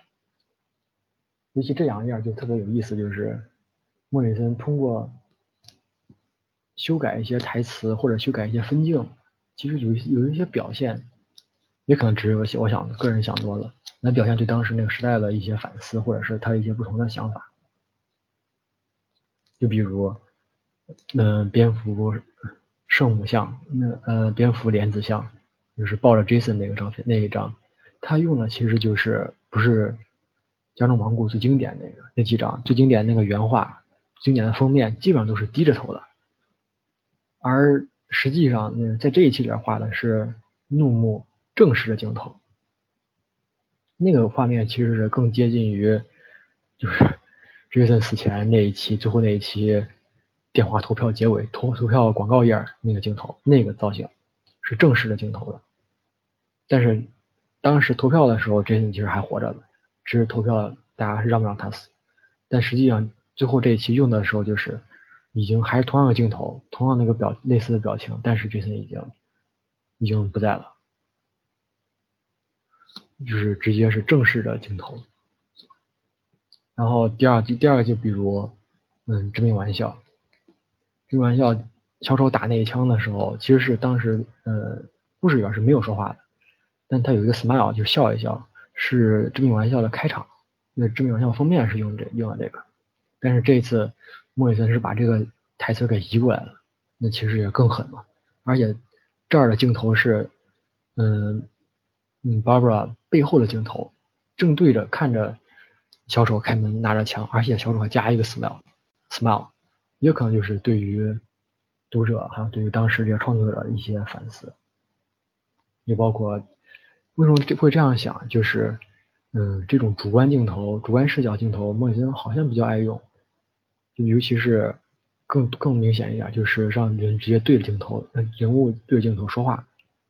尤其这两页就特别有意思，就是莫里森通过修改一些台词或者修改一些分镜。其实有有一些表现，也可能只有我想个人想多了，来表现对当时那个时代的一些反思，或者是他一些不同的想法。就比如，嗯，蝙蝠圣母像，那呃，蝙蝠莲子像，就是抱着 Jason 那个照片那一张，他用的其实就是不是《加州王国》最经典那个那几张最经典那个原画，经典的封面基本上都是低着头的，而。实际上，那在这一期里边画的是怒目正视的镜头，那个画面其实是更接近于，就是 Jason 死前那一期最后那一期电话投票结尾投投票广告页那个镜头，那个造型是正式的镜头的。但是当时投票的时候，杰森其实还活着的，只是投票大家是让不让他死。但实际上最后这一期用的时候就是。已经还是同样的镜头，同样那个表类似的表情，但是 Jason 已经已经不在了，就是直接是正式的镜头。然后第二第二个就比如，嗯，致命玩笑，致命玩笑，小丑打那一枪的时候，其实是当时呃故事里边是没有说话的，但他有一个 smile 就笑一笑，是致命玩笑的开场。那致命玩笑封面是用这用了这个，但是这次。莫里森是把这个台词给移过来了，那其实也更狠嘛。而且这儿的镜头是，嗯嗯，Barbara 背后的镜头，正对着看着小丑开门拿着枪，而且小丑还加一个 smile，smile，也可能就是对于读者还有对于当时这些创作者的一些反思，也包括为什么会这样想，就是嗯，这种主观镜头、主观视角镜头，莫里森好像比较爱用，就尤其是更更明显一点，就是让人直接对着镜头，人物对着镜头说话。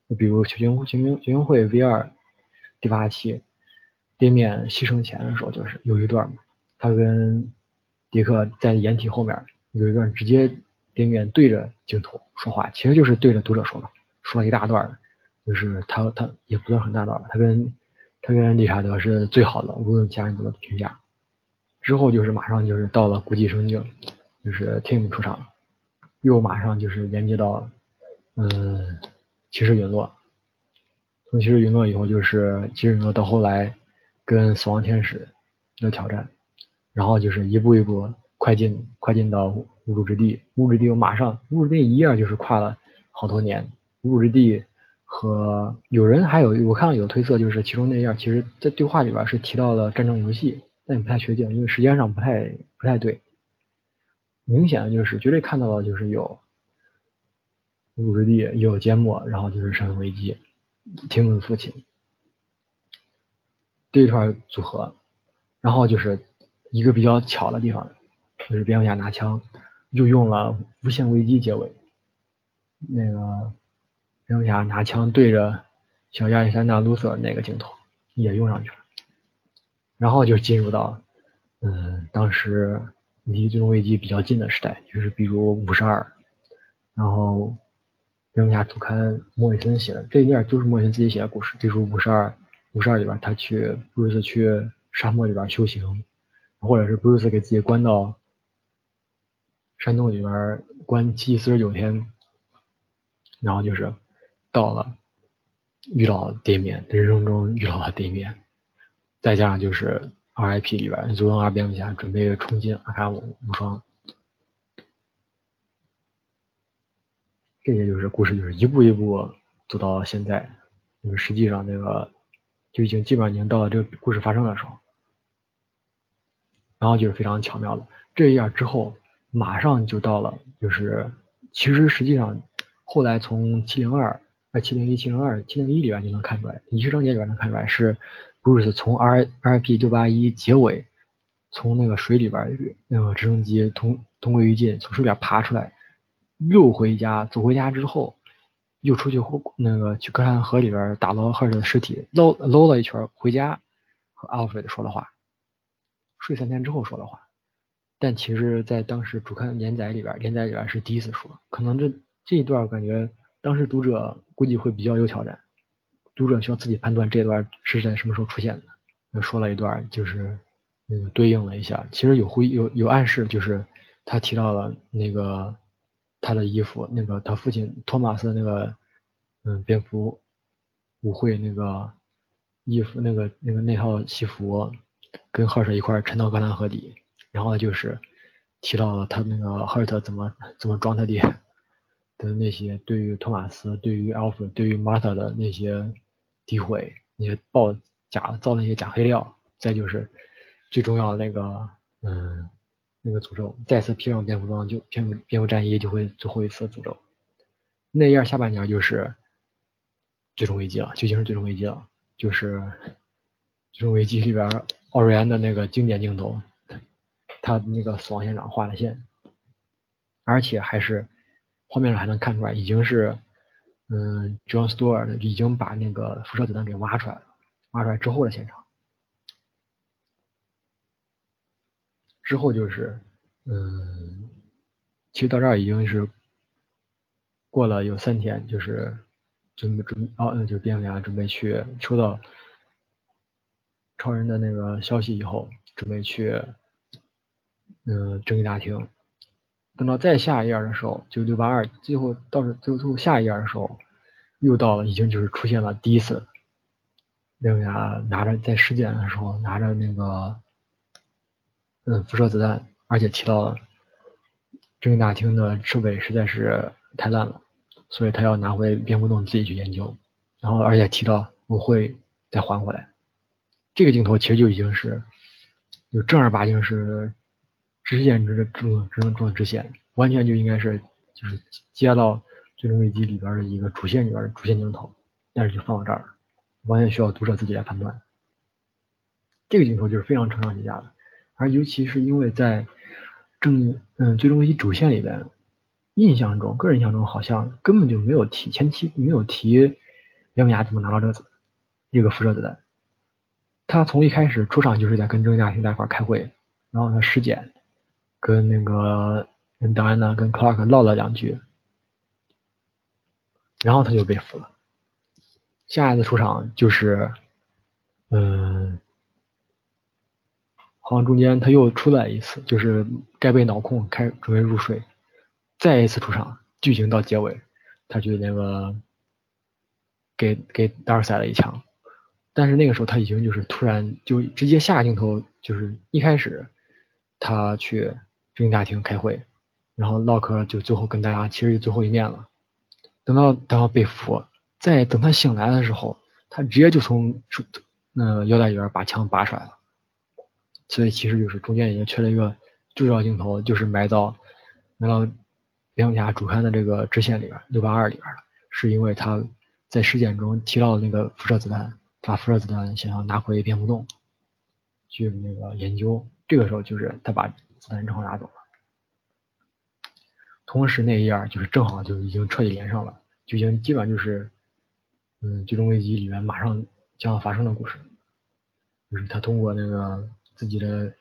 就比如《群群群群会》V 二第八期，地面牺牲前的时候，就是有一段嘛，他跟迪克在掩体后面有一段直接地面对着镜头说话，其实就是对着读者说嘛，说了一大段，就是他他也不算很大段，他跟。他跟理查德是最好的，无论家人怎么评价。之后就是马上就是到了孤寂生境，就是 Tim 出场，又马上就是连接到，嗯，骑士陨落。从骑士陨落以后，就是骑士陨落到后来跟死亡天使的挑战，然后就是一步一步快进，快进到无主之地。无主之地我马上，无主之地一页就是跨了好多年，无主之地。和有人还有我看到有推测，就是其中那页其实，在对话里边是提到了战争游戏，但也不太确定，因为时间上不太不太对。明显的就是绝对看到了，就是有无主之地，有缄默，然后就是生命危机，听闻父亲这一串组合，然后就是一个比较巧的地方，就是蝙蝠侠拿枪又用了无限危机结尾，那个。蝙蝠侠拿枪对着小亚历山大·卢瑟那个镜头也用上去了，然后就进入到，嗯，当时离最终危机比较近的时代，就是比如五十二，然后蝙蝠侠主刊莫里森写的这一页就是莫里森自己写的故事，比如五十二，五十二里边他去布鲁斯去沙漠里边修行，或者是布鲁斯给自己关到山洞里边关七四十九天，然后就是。到了，遇到地面，人生中遇到了地面，再加上就是 R.I.P 里边，佐恩二蝙蝠侠准备冲进阿卡姆无双，这些就是故事，就是一步一步走到现在，就是实际上那个就已经基本上已经到了这个故事发生的时候，然后就是非常巧妙的这一页之后，马上就到了，就是其实实际上后来从七零二。呃七零一、七零二、七零一里边就能看出来，仪式章节里边能看出来是布鲁斯从 R R P 六八一结尾，从那个水里边那个直升机同同归于尽，从水里边爬出来，又回家，走回家之后，又出去那个去格兰河里边打捞赫尔的尸体，捞捞了一圈回家，和阿尔弗雷德说的话，睡三天之后说的话，但其实在当时主刊连载里边，连载里边是第一次说，可能这这一段感觉。当时读者估计会比较有挑战，读者需要自己判断这段是在什么时候出现的。又说了一段，就是嗯对应了一下，其实有回有有暗示，就是他提到了那个他的衣服，那个他父亲托马斯那个嗯蝙蝠舞会那个衣服，那个那个那套西服跟赫尔特一块沉到格兰河底，然后就是提到了他那个赫尔特怎么怎么装他爹。的那些对于托马斯、对于 Alfred、对于 Martha 的那些诋毁，那些爆假造那些假黑料，再就是最重要的那个，嗯，那个诅咒，再次披上蝙蝠装就蝙蝠蝙蝠战衣就会最后一次诅咒。那页下半年就是最终危机了，就已经是最终危机了，就是最终危机里边奥瑞安的那个经典镜头，他那个死亡现场画的线，而且还是。画面上还能看出来，已经是，嗯，John Stewart 已经把那个辐射子弹给挖出来了。挖出来之后的现场，之后就是，嗯，其实到这儿已经是过了有三天，就是准备准哦，那就是蝙蝠侠准备去收到超人的那个消息以后，准备去，嗯，正义大厅。等到再下一页的时候，就六八二，最后到是最后最后下一页的时候，又到了，已经就是出现了第一次，蝙蝠侠拿着在尸检的时候拿着那个，嗯，辐射子弹，而且提到了，正义大厅的设备实在是太烂了，所以他要拿回蝙蝠洞自己去研究，然后而且提到我会再还回来，这个镜头其实就已经是，就正儿八经是。直线之中，只能撞直线，完全就应该是就是接到最终危机里边的一个主线里边的主线镜头，但是就放到这儿，完全需要读者自己来判断。这个镜头就是非常承上启下的，而尤其是因为在正嗯最终危机主线里边，印象中个人印象中好像根本就没有提前期没有提梁雅怎么拿到这个子这个辐射子弹，他从一开始出场就是在跟郑嘉欣在一块开会，然后他尸检跟那个跟戴安娜跟 Clark 唠了两句，然后他就被俘了。下一次出场就是，嗯，好像中间他又出来一次，就是该被脑控开准备入睡，再一次出场，剧情到结尾，他就那个给给达尔赛了一枪，但是那个时候他已经就是突然就直接下镜头，就是一开始他去兵大厅开会，然后唠嗑就最后跟大家其实最后一面了，等到等到被俘。在等他醒来的时候，他直接就从那腰带里边把枪拔出来了，所以其实就是中间已经缺了一个重要镜头，就是埋到埋到蝙蝠侠主刊的这个支线里边六八二里边了，是因为他在尸检中提到那个辐射子弹，把辐射子弹想要拿回蝙蝠洞去那个研究，这个时候就是他把子弹正好拿走了，同时那一页就是正好就已经彻底连上了，就已经基本上就是。嗯，最终危机里面马上将要发生的故事，就是他通过那个自己的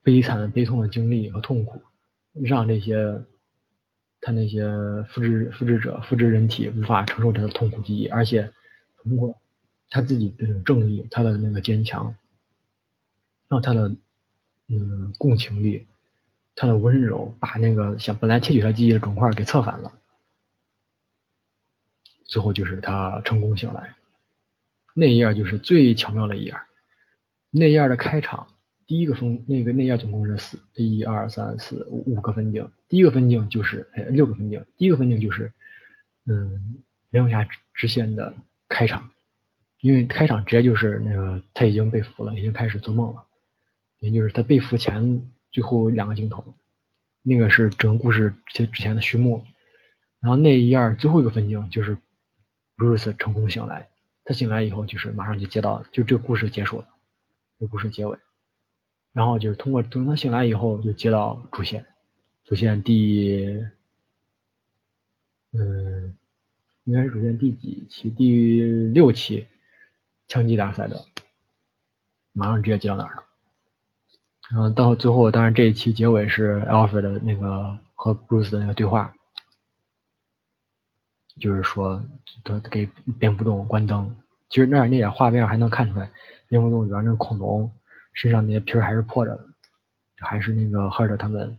悲惨、悲痛的经历和痛苦，让这些他那些复制复制者、复制人体无法承受这个痛苦记忆，而且通过他自己的正义、他的那个坚强，让他的嗯共情力、他的温柔，把那个想本来提取他记忆的肿块给策反了。最后就是他成功醒来，那一页就是最巧妙的一页。那页的开场，第一个分那个那页总共是四一二三四五五个分镜，第一个分镜就是哎六个分镜，第一个分镜就是嗯蝙蝠侠直线的开场，因为开场直接就是那个他已经被俘了，已经开始做梦了，也就是他被俘前最后两个镜头，那个是整个故事之之前的序幕，然后那一页最后一个分镜就是。Bruce 成功醒来，他醒来以后就是马上就接到，就这个故事结束了，这故事结尾，然后就是通过等他醒来以后就接到主线，主线第，嗯，应该是主线第几期？第六期，枪击大赛的，马上直接接到那儿了，然后到最后，当然这一期结尾是 Alfred 的那个和 Bruce 的那个对话。就是说，他给蝙蝠洞关灯。其实那那点画面还能看出来，蝙蝠洞里边那个恐龙身上那些皮儿还是破着的，还是那个哈德他们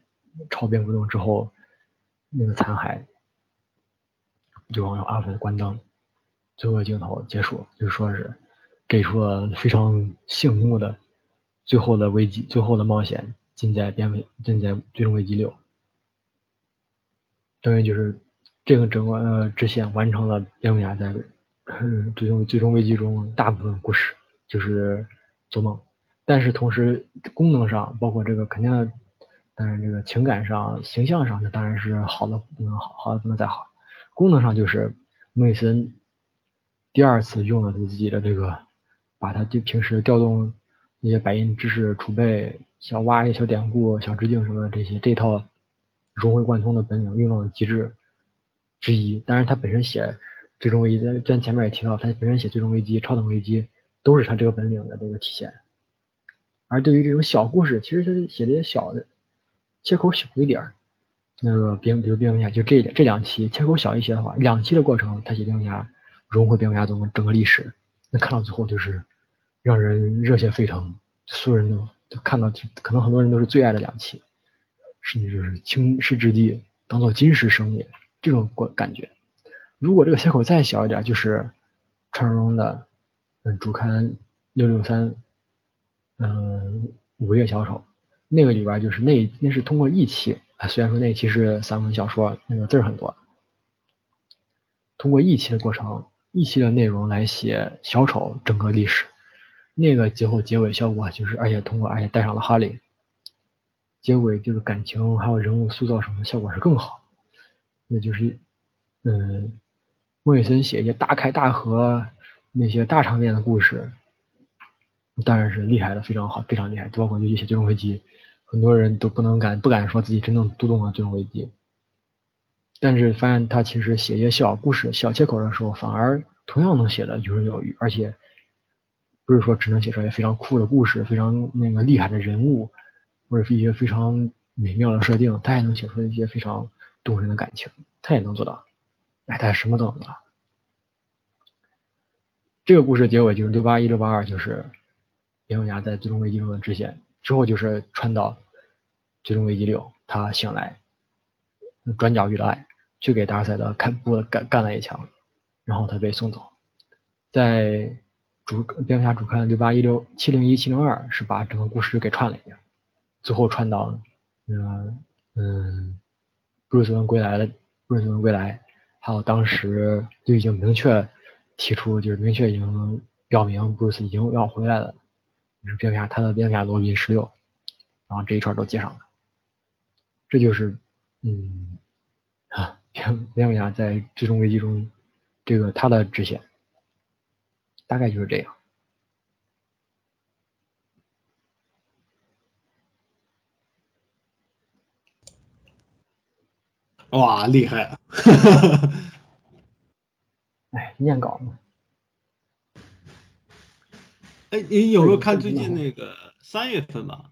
抄蝙蝠洞之后那个残骸。就往阿凡关灯，最后镜头结束，就说是给出了非常醒目的最后的危机、最后的冒险，尽在蝙蝠，尽在最终危机六，等于就是。这个整个呃支线完成了蝙蝠侠在最终最终危机中大部分故事，就是做梦。但是同时功能上，包括这个肯定，但是这个情感上、形象上，那当然是好的不能好，好的不能再好。功能上就是梅森第二次用了他自己的这个，把他就平时调动那些白银知识储备，想挖一些小典故、小致敬什么的这些，这套融会贯通的本领用到了极致。之一，当然他本身写《最终危机》，咱咱前面也提到，他本身写《最终危机》《超等危机》，都是他这个本领的这个体现。而对于这种小故事，其实他写的也小的，切口小一点儿。那个蝙，比如蝙蝠侠，就这这两期切口小一些的话，两期的过程，他写蝙蝠侠融会蝙蝠侠中整个历史，那看到最后就是让人热血沸腾，所有人都都看到，可能很多人都是最爱的两期，甚至就是青石之地当做金石生也。这种过感觉，如果这个切口再小一点，就是传说中的嗯主刊六六三，嗯午夜小丑，那个里边就是那那是通过一期，虽然说那一期是散文小说，那个字儿很多，通过一期的过程，一期的内容来写小丑整个历史，那个最后结尾效果就是，而且通过而且带上了哈利，结尾就是感情还有人物塑造什么效果是更好。那就是，嗯，莫里森写一些大开大合、那些大场面的故事，当然是厉害的，非常好，非常厉害。包括尤其写《最终危机》，很多人都不能敢不敢说自己真正读懂了《最终危机》，但是发现他其实写一些小故事、小切口的时候，反而同样能写的游刃有余，而且不是说只能写出来非常酷的故事、非常那个厉害的人物，或者是一些非常美妙的设定，他也能写出一些非常动人的感情，他也能做到。哎，他什么都能做。这个故事结尾就是六八一、六八二，就是蝙蝠侠在最终危机中的支线。之后就是穿到最终危机六，他醒来，转角遇到爱，去给达尔赛德开布干干了一枪，然后他被送走。在主蝙蝠侠主刊六八一六七零一七零二是把整个故事给串了一下，最后串到嗯嗯，布鲁斯文归来了，布鲁斯文归来。还有当时就已经明确提出，就是明确已经表明布鲁斯已经要回来了，就是蝙蝠侠他的蝙蝠侠罗宾十六，然后这一串都接上了，这就是嗯啊蝙蝙蝠侠在最终危机中这个他的支线，大概就是这样。
哇，厉害啊！
哎，念稿嘛。
哎，你有没有看最近那个三月份吧？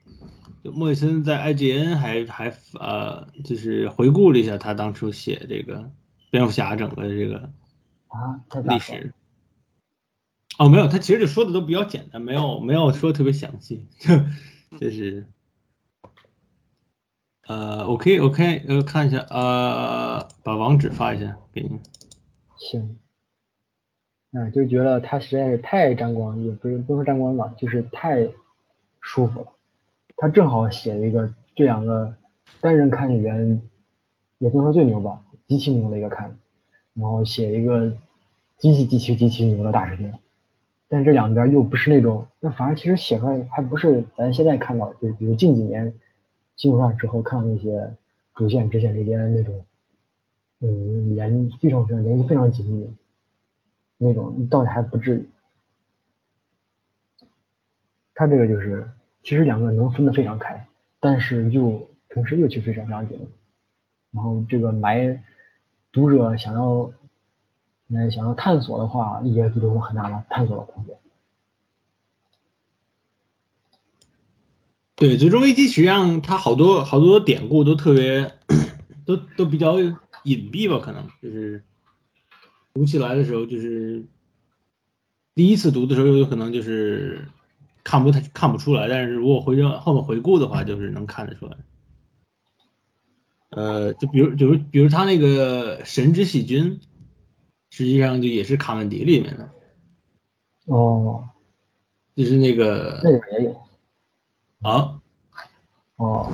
就莫里森在 IGN 还还呃，就是回顾了一下他当初写这个蝙蝠侠整个这个
啊
历史。哦，没有，他其实就说的都比较简单，没有没有说特别详细，就 就是。呃，OK，OK，呃，看一下，呃，把网址发一下给你。
行。嗯，就觉得他实在是太沾光，也不是不说沾光吧，就是太舒服了。他正好写一个这两个单人看里边，也不能说最牛吧，极其牛的一个看，然后写一个极其极其极其牛的大事件，但这两边又不是那种，那反而其实写出来还不是咱现在看到，就比如近几年。新闻上之后，看到那些主线、支线之间那种，嗯，联非常非常联系非常紧密，那种倒也还不至于。他这个就是，其实两个能分得非常开，但是又同时又去非常非常紧。然后这个埋读者想要，那，想要探索的话，也提供很大的探索的空间。
对，最终危机实际上它好多好多典故都特别，都都比较隐蔽吧，可能就是读起来的时候，就是第一次读的时候有可能就是看不太看不出来，但是如果回后面回顾的话，就是能看得出来。呃，就比如，比如，比如他那个神之细菌，实际上就也是卡文迪里面的。
哦，
就是那个
那个也有。
啊，
哦，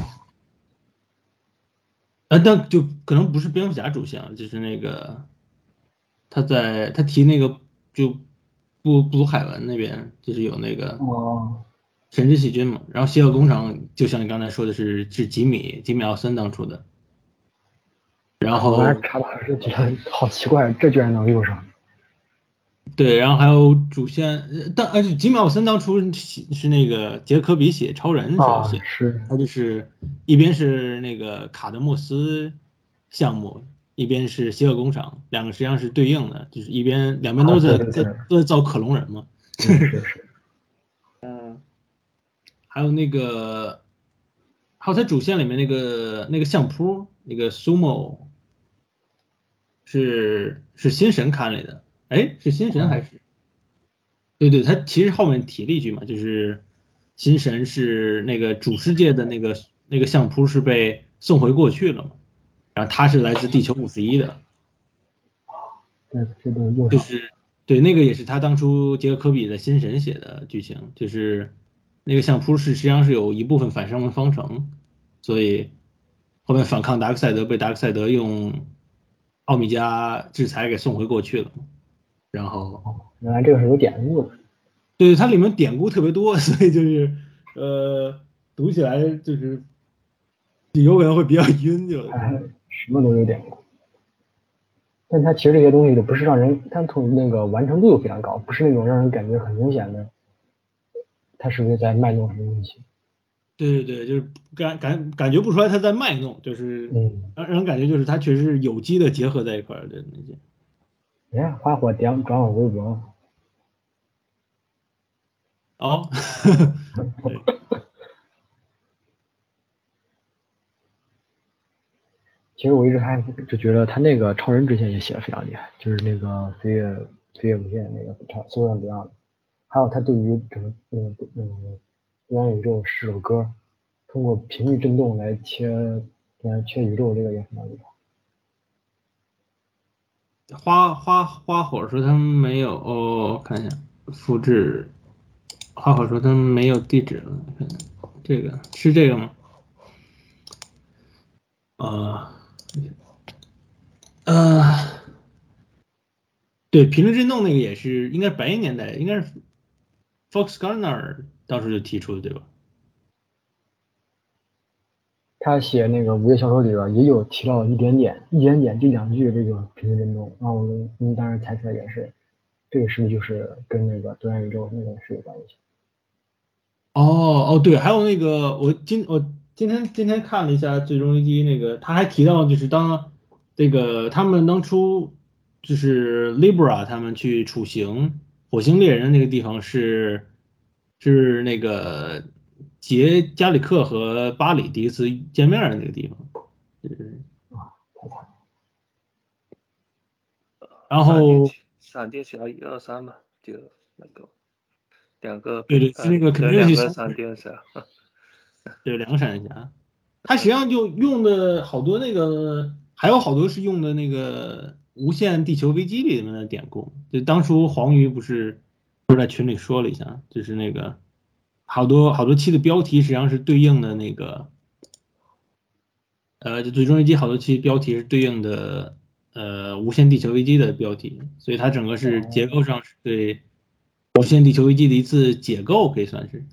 啊，但就可能不是蝙蝠侠主线了，就是那个他在他提那个就布布鲁海文那边就是有那个
哦。
神之细菌嘛，然后邪恶工厂就像你刚才说的是是吉米吉米奥森当初的，然后
查的还是觉得好奇怪，这居然能用上。
对，然后还有主线，当而且吉米奥森当初是那个杰克比写超人时候写，
是
他就是一边是那个卡德莫斯项目，一边是邪恶工厂，两个实际上是对应的，就是一边两边都在在都在造克隆人嘛。
是是。
嗯，还有那个，还有他主线里面那个那个相扑，那个苏莫是是新神刊里的。哎，是新神还是？对对，他其实后面提了一句嘛，就是新神是那个主世界的那个那个相扑是被送回过去了嘛，然后他是来自地球五十一的。
对，这个
就是对那个也是他当初杰克科比的新神写的剧情，就是那个相扑是实际上是有一部分反生物方程，所以后面反抗达克赛德被达克赛德用奥米加制裁给送回过去了。然后，
原来这个是有典故的，
对，它里面典故特别多，所以就是，呃，读起来就是有可能会比较晕，就
什么都有典故。但它其实这些东西都不是让人，它从那个完成度又非常高，不是那种让人感觉很明显的它是不是在卖弄什么东西？
对对对，就是感感感觉不出来他在卖弄，就是
嗯，
让让人感觉就是他确实是有机的结合在一块儿的那些。
哎呀，花火点转我微博，
哦，对，
其实我一直还就觉得他那个超人之前也写的非常厉害，就是那个飞跃飞跃无限那个超苏珊比亚的，还有他对于整个嗯嗯元宇宙十首歌，通过频率振动来切来切宇宙，这个也非常厉害。
花花花火说他们没有，哦，我看一下复制。花火说他们没有地址了，看看这个是这个吗？啊、呃，对，频率振动那个也是，应该是白银年代，应该是 Fox Gardner 当时就提出的，对吧？
他写那个《午夜小说》里边也有提到一点点，一点点就两句这个平行振动，然后我们嗯当时猜出来也是，这个是不是就是跟那个多元宇宙那个是有关系？
哦哦，对，还有那个我今我今天今天看了一下《最终危机》那个，他还提到就是当这个他们当初就是 Libra 他们去处刑火星猎人的那个地方是是那个杰加里克和巴里第一次见面的那个地方。然后
闪电侠一二三嘛，就那个两个
对对
是
那个肯定是闪
电侠，
对，两个闪电侠，他实际上就用的好多那个，还有好多是用的那个《无限地球危机》里面的典故。就当初黄鱼不是不是在群里说了一下，就是那个好多好多期的标题实际上是对应的那个，呃，就最终危机好多期标题是对应的呃《无限地球危机》的标题，所以它整个是结构上是对《无限地球危机》的一次解构，可以算是。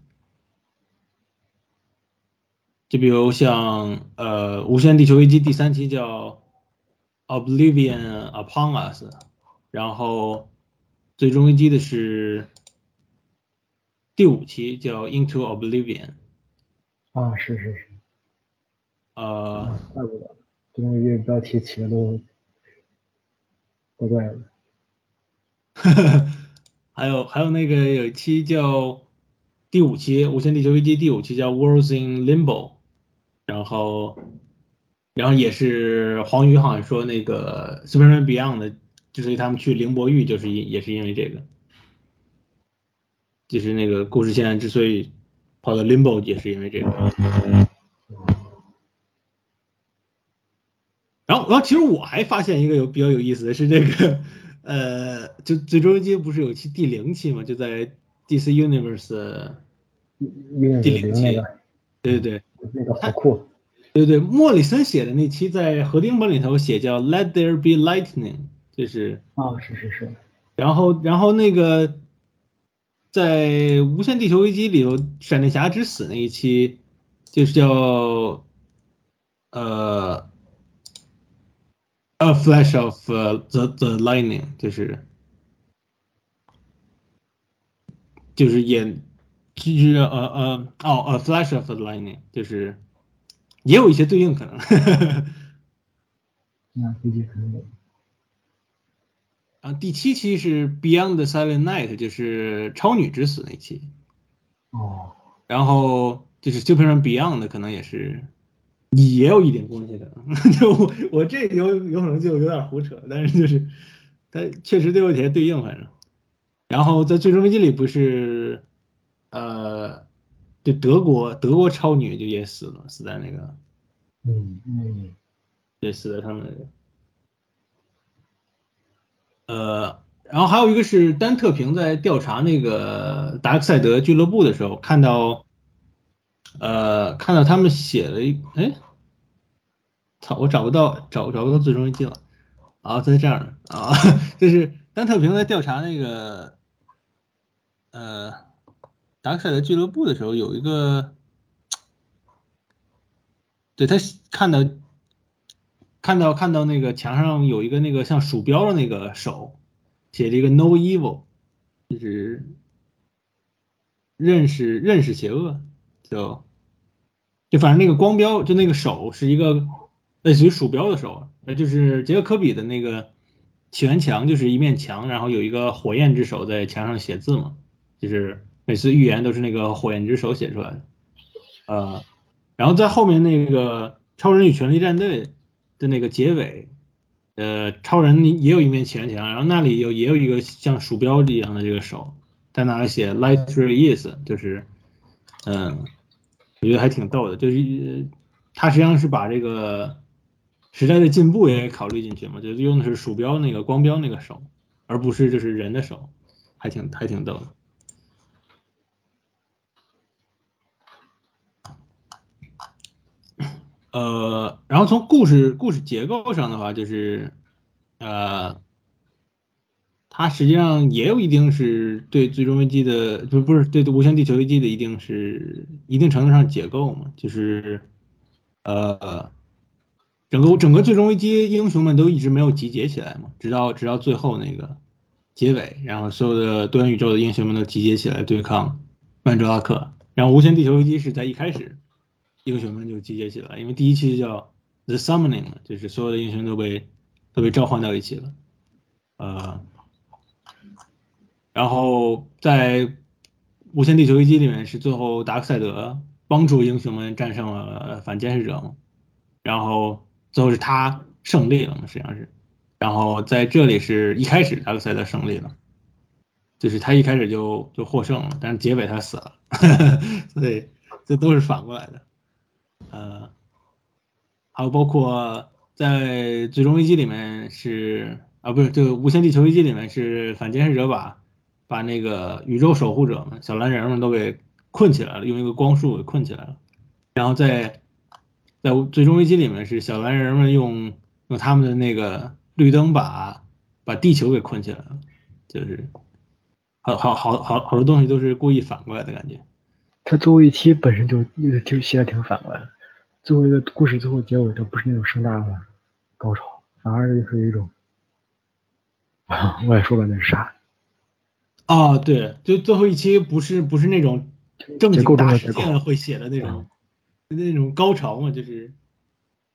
就比如像呃《无限地球危机》第三期叫 Oblivion Upon Us，然后最终危机的是第五期叫 Into Oblivion，
啊，是是是，
呃，
怪不得这东西标题起的都怪怪的。
还有还有那个有一期叫第五期《无限地球危机》第五期叫 Worlds in Limbo，然后然后也是黄宇好像说那个 Superman Beyond 的，之所以他们去凌波域，就是因也是因为这个，就是那个故事线之所以跑到 Limbo 也是因为这个。然后，然后其实我还发现一个有比较有意思的是这个，呃，就最终阶不是有期第零期嘛，就在 DC Universe，第零期对对对
那个好酷，
对对，莫里森写的那期在合订本里头写叫 Let There Be Lightning，就是，
啊，是是是，
然后然后那个在无限地球危机里头，闪电侠之死那一期，就是叫呃。A flash of、uh, the the lightning，就是就是演，就是呃呃哦，A flash of the lightning，就是也有一些对应可能。
那估计可能有。
啊，第七期是 Beyond the Silent Night，就是超女之死那期，
哦，
然后就是 Superman Beyond 可能也是也有一点关系的，就我我这有有可能就有点胡扯，但是就是它确实都有些对应，反正。然后在最终危机里不是，呃，就德国德国超女就也死了，死在那个
嗯嗯，
也死在他们那个。呃，然后还有一个是丹特平在调查那个达克赛德俱乐部的时候，看到，呃，看到他们写了一，哎，操，我找不到找找不到最终危机了，啊，在这儿呢，啊，就是丹特平在调查那个，呃，达克赛德俱乐部的时候，有一个，对他看到。看到看到那个墙上有一个那个像鼠标的那个手，写了一个 “No Evil”，就是认识认识邪恶，就就反正那个光标就那个手是一个类似于鼠标的手，呃，就是杰克科比的那个起源墙，就是一面墙，然后有一个火焰之手在墙上写字嘛，就是每次预言都是那个火焰之手写出来的，呃，然后在后面那个超人与权力战队的那个结尾。呃，超人也有一面起源墙，然后那里有也有一个像鼠标一样的这个手，在那里写 Light Is，就是，嗯，我觉得还挺逗的，就是他实际上是把这个时代的进步也考虑进去嘛，就是用的是鼠标那个光标那个手，而不是就是人的手，还挺还挺逗的。呃，然后从故事故事结构上的话，就是，呃，它实际上也有一定是对最终危机的，不不是对无限地球危机的一定是一定程度上解构嘛，就是，呃，整个整个最终危机英雄们都一直没有集结起来嘛，直到直到最后那个结尾，然后所有的多元宇宙的英雄们都集结起来对抗曼德拉克，然后无限地球危机是在一开始。英雄们就集结起来，因为第一期叫 The Summoning，就是所有的英雄都被都被召唤到一起了，呃，然后在无限地球危机里面是最后达克赛德帮助英雄们战胜了反监视者嘛，然后最后是他胜利了嘛，实际上是，然后在这里是一开始达克赛德胜利了，就是他一开始就就获胜了，但是结尾他死了，所以这都是反过来的。呃，还有包括在最终危机里面是啊，不是这个无限地球危机里面是反监视者把把那个宇宙守护者们小蓝人们都给困起来了，用一个光束给困起来了。然后在在最终危机里面是小蓝人们用用他们的那个绿灯把把地球给困起来了，就是好好好好好多东西都是故意反过来的感觉。
他最后一期本身就就写的挺反过来的。最后一个故事最后结尾都不是那种盛大的高潮，反而就是一种，啊 我也说不那是啥。
哦，对，就最后一期不是不是那种正经大事件会写的那种那种高潮嘛，就是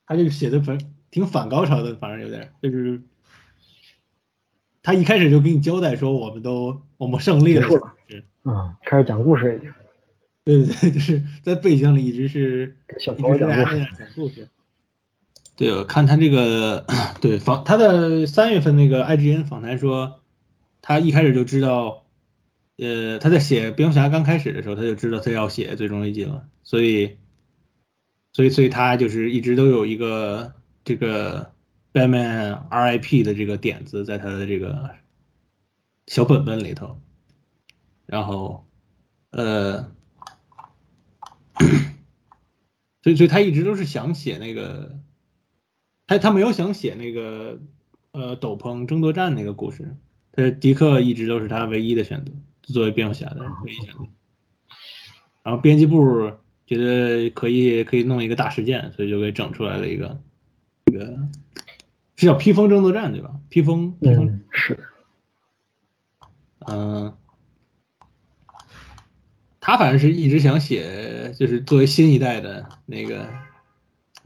他就写的反挺反高潮的，反正有点就是他一开始就给你交代说我们都我们胜利了，
嗯，开始讲故事已经。
对对对，就是在背景里一直是
小朋友讲
故事。对，我看他这个，对访他的三月份那个 IGN 访谈说，他一开始就知道，呃，他在写蝙蝠侠刚开始的时候，他就知道他要写最终危机了，所以，所以，所以他就是一直都有一个这个 Batman RIP 的这个点子在他的这个小本本里头，然后，呃。所以，所以他一直都是想写那个，他他没有想写那个，呃，斗篷争夺战那个故事。他迪克一直都是他唯一的选择，作为蝙蝠侠的唯一选择。然后编辑部觉得可以可以弄一个大事件，所以就给整出来了一个，这个是叫披风争夺战对吧？披风，
嗯，是，
嗯。他反正是一直想写，就是作为新一代的那个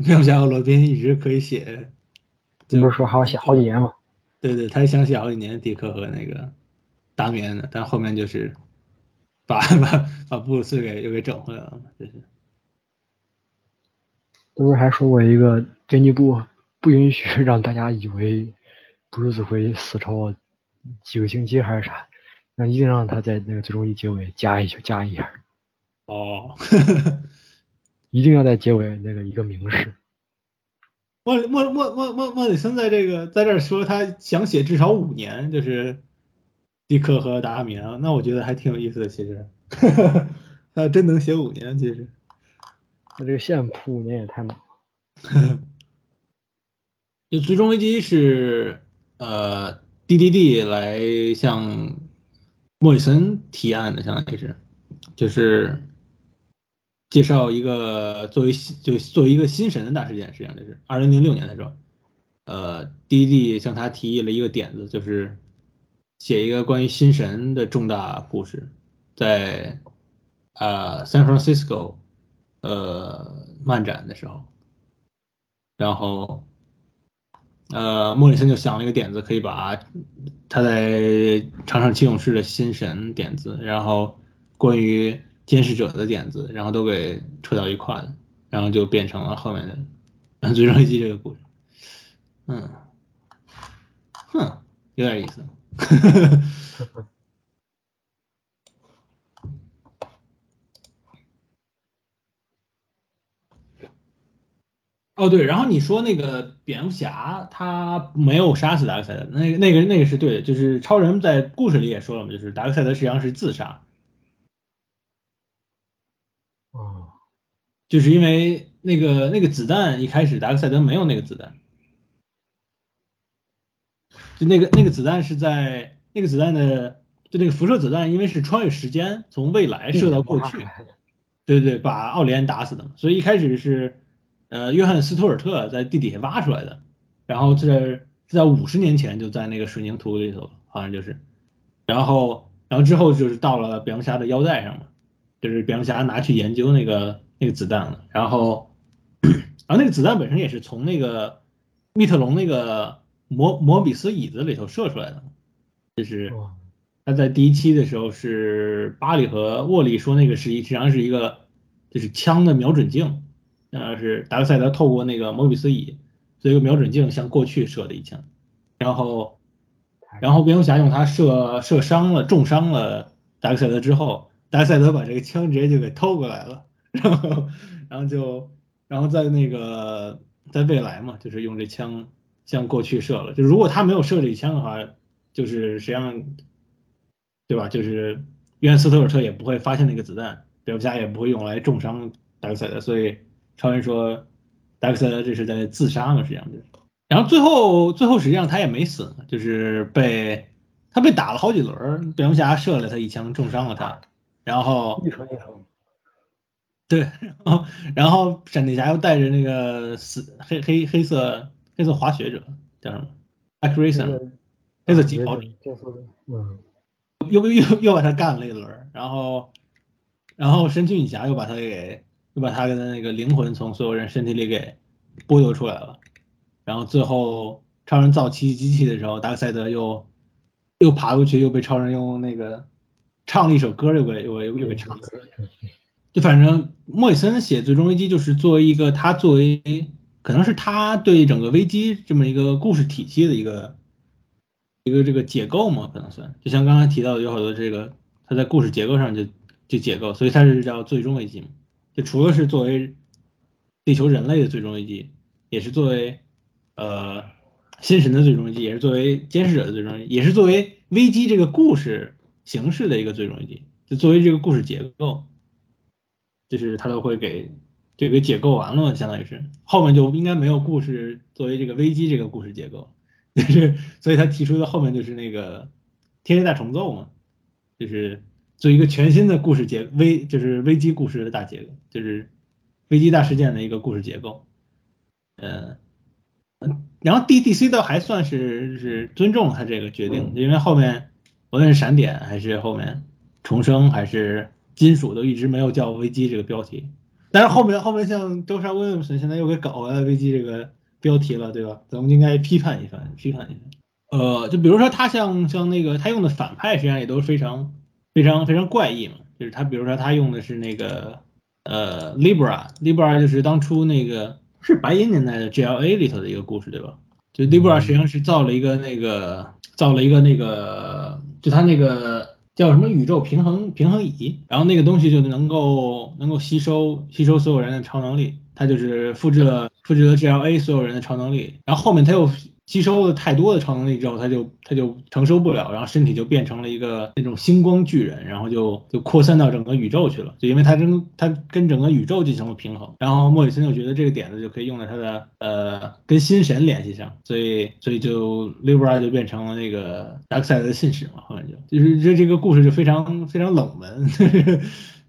蝙蝠侠和罗宾，一直可以写。
你不是说还要写好几年吗？
对对，他想写好几年迪克和那个达米安的，但后面就是把 把把布鲁斯给又给整回来了，就是。
不是还说过一个编辑部不允许让大家以为布鲁斯会死超几个星期还是啥？那一定让他在那个最终一结尾加一句加一下，
哦，
一定要在结尾那个一个明示。
莫莫莫莫莫莫里森在这个在这说他想写至少五年，就是迪克和达米安，那我觉得还挺有意思的。其实，他真能写五年，其实。
那这个线铺五年也太猛
了。就最终危机是呃 D D D 来向。莫里森提案的，相当于是，就是介绍一个作为就作为一个新神的大事件，实际上就是二零零六年的时候，呃，D D 向他提议了一个点子，就是写一个关于新神的重大故事，在呃 San Francisco 呃漫展的时候，然后呃莫里森就想了一个点子，可以把他在场上七勇士的心神点子，然后关于监视者的点子，然后都给扯到一块了，然后就变成了后面的最终危机这个故事。嗯，哼，有点意思。哦，对，然后你说那个蝙蝠侠他没有杀死达克赛德，那个那个那个是对的，就是超人在故事里也说了嘛，就是达克赛德实际上是自杀，
哦，
就是因为那个那个子弹一开始达克赛德没有那个子弹，就那个那个子弹是在那个子弹的就那个辐射子弹，因为是穿越时间从未来射到过去，对对对，把奥利安打死的嘛，所以一开始是。呃，约翰斯图尔特在地底下挖出来的，然后这是在五十年前就在那个水凝土里头，好像就是，然后然后之后就是到了蝙蝠侠的腰带上了，就是蝙蝠侠拿去研究那个那个子弹了，然后然后那个子弹本身也是从那个密特龙那个摩摩比斯椅子里头射出来的，就是他在第一期的时候是巴里和沃利说那个是一实际上是一个就是枪的瞄准镜。呃，是达克赛德透过那个摩比斯椅，做一个瞄准镜向过去射的一枪，然后，然后蝙蝠侠用它射射伤了重伤了达克赛德之后，达克赛德把这个枪直接就给偷过来了，然后，然后就，然后在那个在未来嘛，就是用这枪向过去射了，就如果他没有射这一枪的话，就是实际上，对吧？就是约翰斯特尔特也不会发现那个子弹，蝙蝠侠也不会用来重伤达克赛德，所以。超人说：“达克赛德这是在自杀嘛？实际上就是，然后最后最后实际上他也没死，就是被他被打了好几轮，蝙蝠侠射了他一枪，重伤了他，然后对，然后然后闪电侠又带着那个死黑黑黑色黑色滑雪者叫什么 a c r a s o n 黑色疾跑者，
嗯，
又又又把他干了一轮，然后然后神奇女侠又把他给。”就把他的那个灵魂从所有人身体里给剥夺出来了，然后最后超人造奇迹机器的时候，达克赛德又又爬过去，又被超人用那个唱了一首歌，又给又又给唱死了。就反正莫里森写最终危机就是作为一个他作为可能是他对整个危机这么一个故事体系的一个一个这个解构嘛，可能算就像刚才提到的有好多这个他在故事结构上就就解构，所以他是叫最终危机嘛。就除了是作为地球人类的最终危机，也是作为呃新神的最终危机，也是作为监视者的最终，也是作为危机这个故事形式的一个最终危机。就作为这个故事结构，就是他都会给这个解构完了，相当于是后面就应该没有故事作为这个危机这个故事结构，就是所以他提出的后面就是那个天天大重奏嘛，就是。做一个全新的故事结危，就是危机故事的大结构，就是危机大事件的一个故事结构。嗯嗯，然后 D D C 倒还算是是尊重他这个决定，因为后面无论是闪点还是后面重生还是金属都一直没有叫危机这个标题。但是后面后面像周莎威廉姆森现在又给搞回来危机这个标题了，对吧？咱们应该批判一番，批判一番。呃，就比如说他像像那个他用的反派实际上也都是非常。非常非常怪异嘛，就是他，比如说他用的是那个呃，Libra，Libra 就是当初那个是白银年代的 GLA 里头的一个故事，对吧？就 Libra 实际上是造了一个那个造了一个那个，就他那个叫什么宇宙平衡平衡仪，然后那个东西就能够能够吸收吸收所有人的超能力，他就是复制了复制了 GLA 所有人的超能力，然后后面他又。吸收了太多的超能力之后，他就他就承受不了，然后身体就变成了一个那种星光巨人，然后就就扩散到整个宇宙去了。就因为他跟他跟整个宇宙进行了平衡，然后莫里森就觉得这个点子就可以用在他的呃跟心神联系上，所以所以就 Libra 就变成了那个达克赛德的信使嘛，后面就。就是这这个故事就非常非常冷门，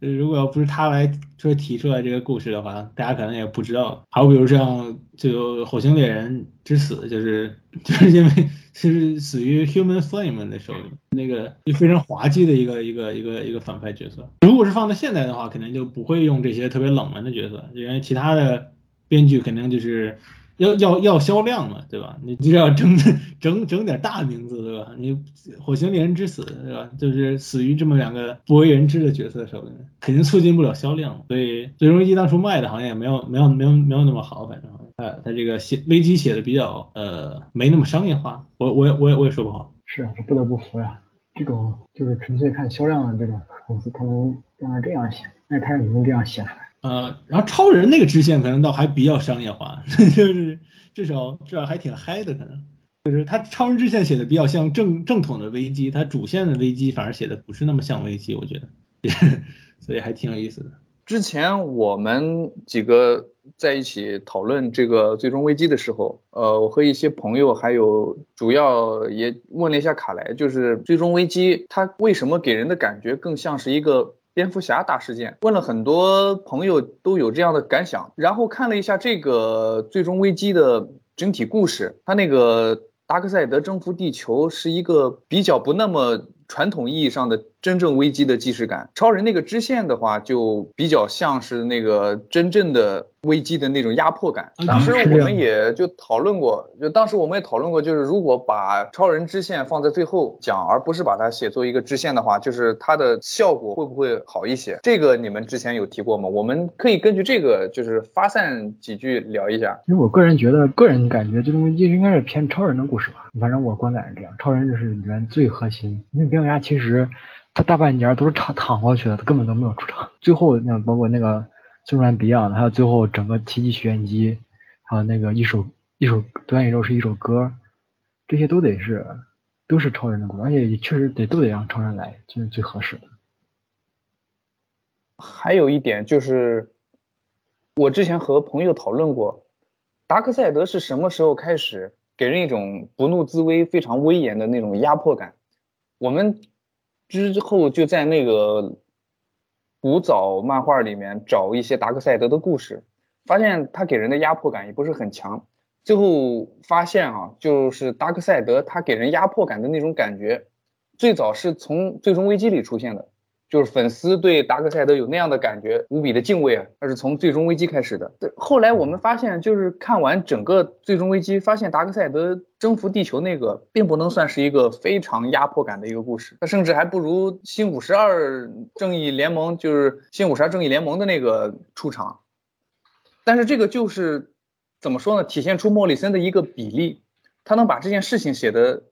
如果要不是他来说提出来这个故事的话，大家可能也不知道。好比如像就《火星猎人之死》，就是 就是因为就是死于 Human Flame 的手里，那个就非常滑稽的一个一个一个一个反派角色。如果是放在现在的话，肯定就不会用这些特别冷门的角色，因为其他的编剧肯定就是。要要要销量嘛，对吧？你就要整整整点大名字，对吧？你《火星猎人之死》，对吧？就是死于这么两个不为人知的角色手里，肯定促进不了销量。所以《最终危机》当初卖的好像没有没有没有没有那么好，反正呃，他这个写危机写的比较呃没那么商业化。我我也我也我也说不好。
是啊，不得不服呀。这种就是纯粹看销量的这种公司，他能让他这样写，那他也能这样写出来。
呃，然后超人那个支线可能倒还比较商业化，就是至少至少还挺嗨的，可能就是他超人支线写的比较像正正统的危机，他主线的危机反而写的不是那么像危机，我觉得，所以还挺有意思的。
之前我们几个在一起讨论这个最终危机的时候，呃，我和一些朋友还有主要也问了一下卡莱，就是最终危机它为什么给人的感觉更像是一个。蝙蝠侠大事件，问了很多朋友都有这样的感想，然后看了一下这个最终危机的整体故事，他那个达克赛德征服地球是一个比较不那么。传统意义上的真正危机的既视感，超人那个支线的话，就比较像是那个真正的危机的那种压迫感。当时我们也就讨论过，就当时我们也讨论过，就是如果把超人支线放在最后讲，而不是把它写作一个支线的话，就是它的效果会不会好一些？这个你们之前有提过吗？我们可以根据这个就是发散几句聊一下。
因为我个人觉得，个人感觉这种危机应该是偏超人的故事吧。反正我观感是这样，超人就是里面最核心。因为蝙蝠侠其实他大半年都是躺躺过去的，他根本都没有出场。最后那包括那个纵然 Beyond，还有最后整个奇迹许愿机，还有那个一首一首多元宇宙是一首歌，这些都得是都是超人的故事，而且也确实得都得让超人来，这是最合适的。
还有一点就是，我之前和朋友讨论过，达克赛德是什么时候开始？给人一种不怒自威、非常威严的那种压迫感。我们之后就在那个古早漫画里面找一些达克赛德的故事，发现他给人的压迫感也不是很强。最后发现啊，就是达克赛德他给人压迫感的那种感觉，最早是从最终危机里出现的。就是粉丝对达克赛德有那样的感觉，无比的敬畏啊！那是从最终危机开始的。对后来我们发现，就是看完整个最终危机，发现达克赛德征服地球那个，并不能算是一个非常压迫感的一个故事，它甚至还不如新五十二正义联盟，就是新五十二正义联盟的那个出场。但是这个就是怎么说呢？体现出莫里森的一个比例，他能把这件事情写的。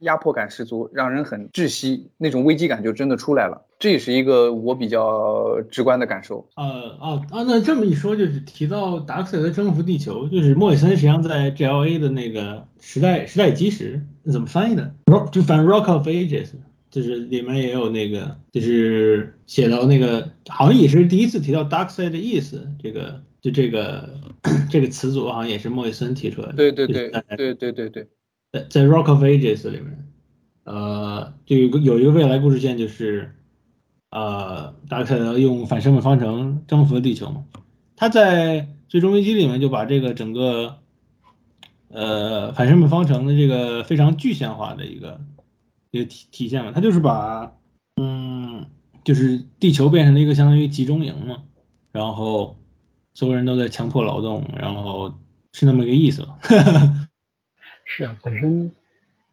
压迫感十足，让人很窒息，那种危机感就真的出来了。这也是一个我比较直观的感受。
呃，哦，啊，那这么一说，就是提到达克赛德征服地球，就是莫里森实际上在 GLA 的那个时代时代基石怎么翻译的？Rock 就反正 Rock of Ages，就是里面也有那个，就是写到那个，好像也是第一次提到 Dark Side 的意思。这个就这个这个词组好像也是莫里森提出来的。
对对对对对对对。
在《Rock of Ages》里面，呃，就有个有一个未来故事线，就是呃，达克赛德用反生命方程征服了地球嘛。他在《最终危机》里面就把这个整个呃反生命方程的这个非常具象化的一个一个体体现了。他就是把嗯，就是地球变成了一个相当于集中营嘛，然后所有人都在强迫劳动，然后是那么一个意思。
是啊，本身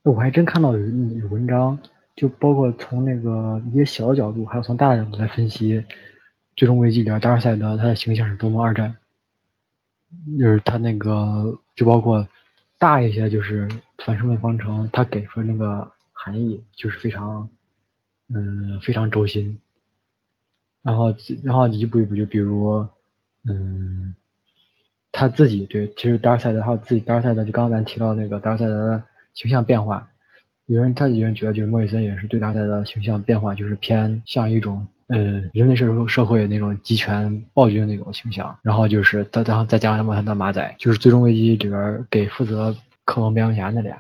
我还真看到有有文章，就包括从那个一些小的角度，还有从大的角度来分析《最终危机》里边达尔赛德他的形象是多么二战，就是他那个就包括大一些，就是反生命方程，他给出那个含义就是非常嗯非常轴心，然后然后一步一步就比如嗯。他自己对，其实达尔赛德还有自己达尔赛德，就刚刚咱提到那个达尔赛德的形象变化，有人他有人觉得就是莫里森也是对他的形象变化，就是偏向一种呃人类社会社会那种集权暴君那种形象，然后就是再然后再加上他的马仔，就是最终危机里边给负责克隆蝙蝠侠那俩，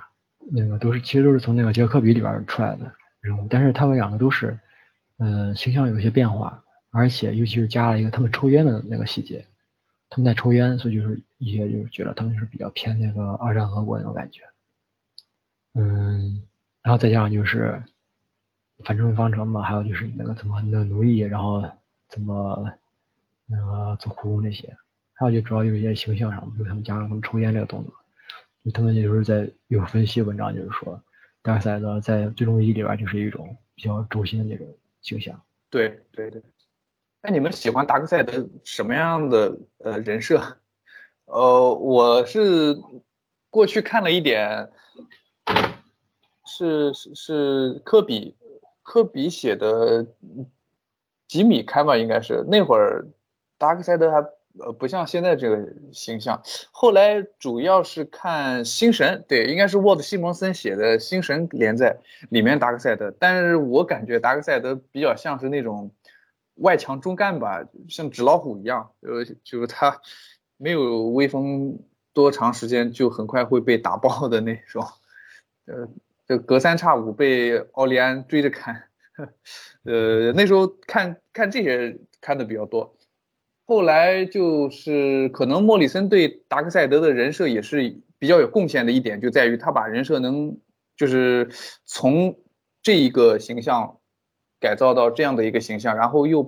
那个都是其实都是从那个杰克比里边出来的人物，但是他们两个都是，呃形象有些变化，而且尤其是加了一个他们抽烟的那个细节，他们在抽烟，所以就是一些就是觉得他们是比较偏那个二战俄国那种感觉。嗯，然后再加上就是反正方程嘛，还有就是那个怎么那奴役，然后怎么那个做苦工那些，还有就主要就是一些形象上，就是他们加上他们抽烟这个动作，就他们就是在有分析文章就是说，达克赛德在最终一里边就是一种比较轴心的那种形象。
对对对。那你们喜欢达克赛德什么样的呃人设？呃，我是过去看了一点。是是是科比，科比写的几米开吧，应该是那会儿，达克赛德还呃不像现在这个形象。后来主要是看星神，对，应该是沃特西蒙森写的星神连载里面达克赛德，但是我感觉达克赛德比较像是那种外强中干吧，像纸老虎一样，呃，就是他没有威风多长时间，就很快会被打爆的那种。呃，就隔三差五被奥利安追着看，呃，那时候看看这些看的比较多。后来就是可能莫里森对达克赛德的人设也是比较有贡献的一点，就在于他把人设能就是从这一个形象改造到这样的一个形象，然后又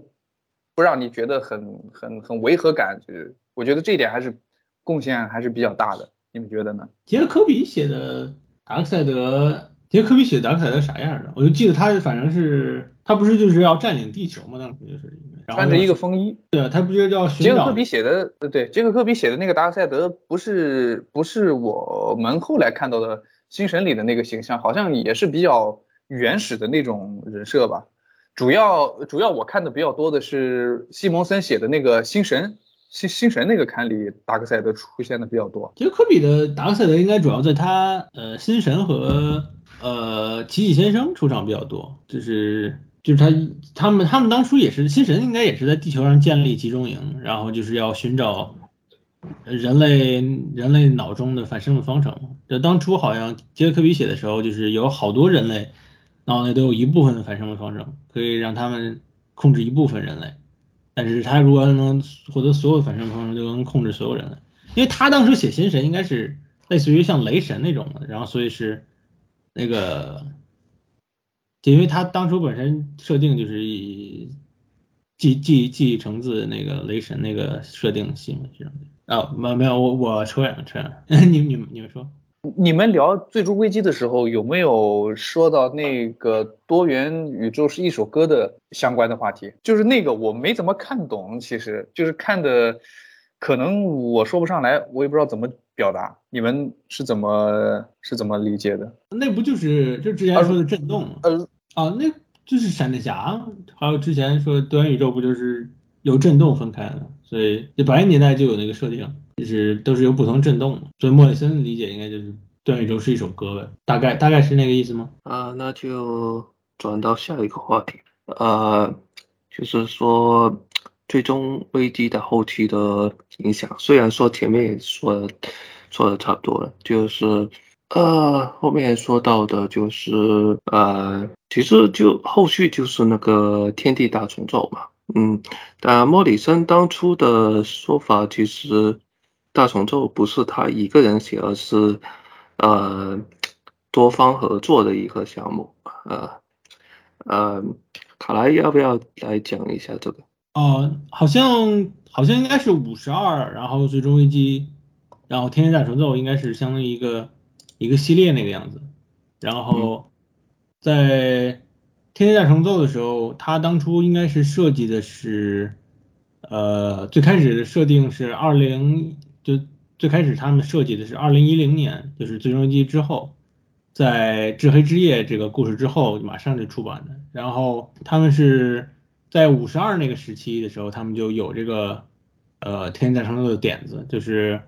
不让你觉得很很很违和感，就是我觉得这一点还是贡献还是比较大的。你们觉得呢？
其实科比写的。达克赛德，杰科比写达克赛德啥样的？我就记得他反正是他不是就是要占领地球吗？当时就是
穿着一个风衣。
对，他不就叫
杰克科比写的？对，杰克科比写的那个达克赛德不是不是我们后来看到的星神里的那个形象，好像也是比较原始的那种人设吧。主要主要我看的比较多的是西蒙森写的那个星神。星星神那个刊里，达克赛德出现的比较多。
其实科比的达克赛德应该主要在他呃星神和呃奇迹先生出场比较多，就是就是他他们他们当初也是星神应该也是在地球上建立集中营，然后就是要寻找人类人类脑中的反生物方程。这当初好像杰克科比写的时候，就是有好多人类脑内都有一部分的反生物方程，可以让他们控制一部分人类。但是他如果能获得所有反生方程，就能控制所有人了。因为他当时写新神应该是类似于像雷神那种的，然后所以是那个，就因为他当初本身设定就是以继继继承自那个雷神那个设定系嘛，这样的。啊，没没有，我我扯远了，扯远了。你你你们说。
你们聊最终危机的时候，有没有说到那个多元宇宙是一首歌的相关的话题？就是那个我没怎么看懂，其实就是看的，可能我说不上来，我也不知道怎么表达。你们是怎么是怎么理解的？
那不就是就之前说的震动？呃啊，那就是闪电侠，还有之前说多元宇宙不就是由震动分开的？所以就八零年代就有那个设定。就是都是有不同震动的，所以莫里森的理解应该就是段宇宙是一首歌呗，大概大概是那个意思吗？
啊，那就转到下一个话题，呃，就是说最终危机的后期的影响，虽然说前面也说说的差不多了，就是呃后面说到的就是呃，其实就后续就是那个天地大重奏嘛，嗯，但莫里森当初的说法其实。大重奏不是他一个人写，而是呃多方合作的一个项目。呃呃，卡莱要不要来讲一下这个？
哦，好像好像应该是五十二，然后最终危机，然后天天大重奏应该是相当于一个一个系列那个样子。然后在天天大重奏的时候，他当初应该是设计的是，呃，最开始的设定是二零。就最开始他们设计的是二零一零年，就是最终机之后，在至黑之夜这个故事之后马上就出版的。然后他们是在五十二那个时期的时候，他们就有这个呃天天战争的点子，就是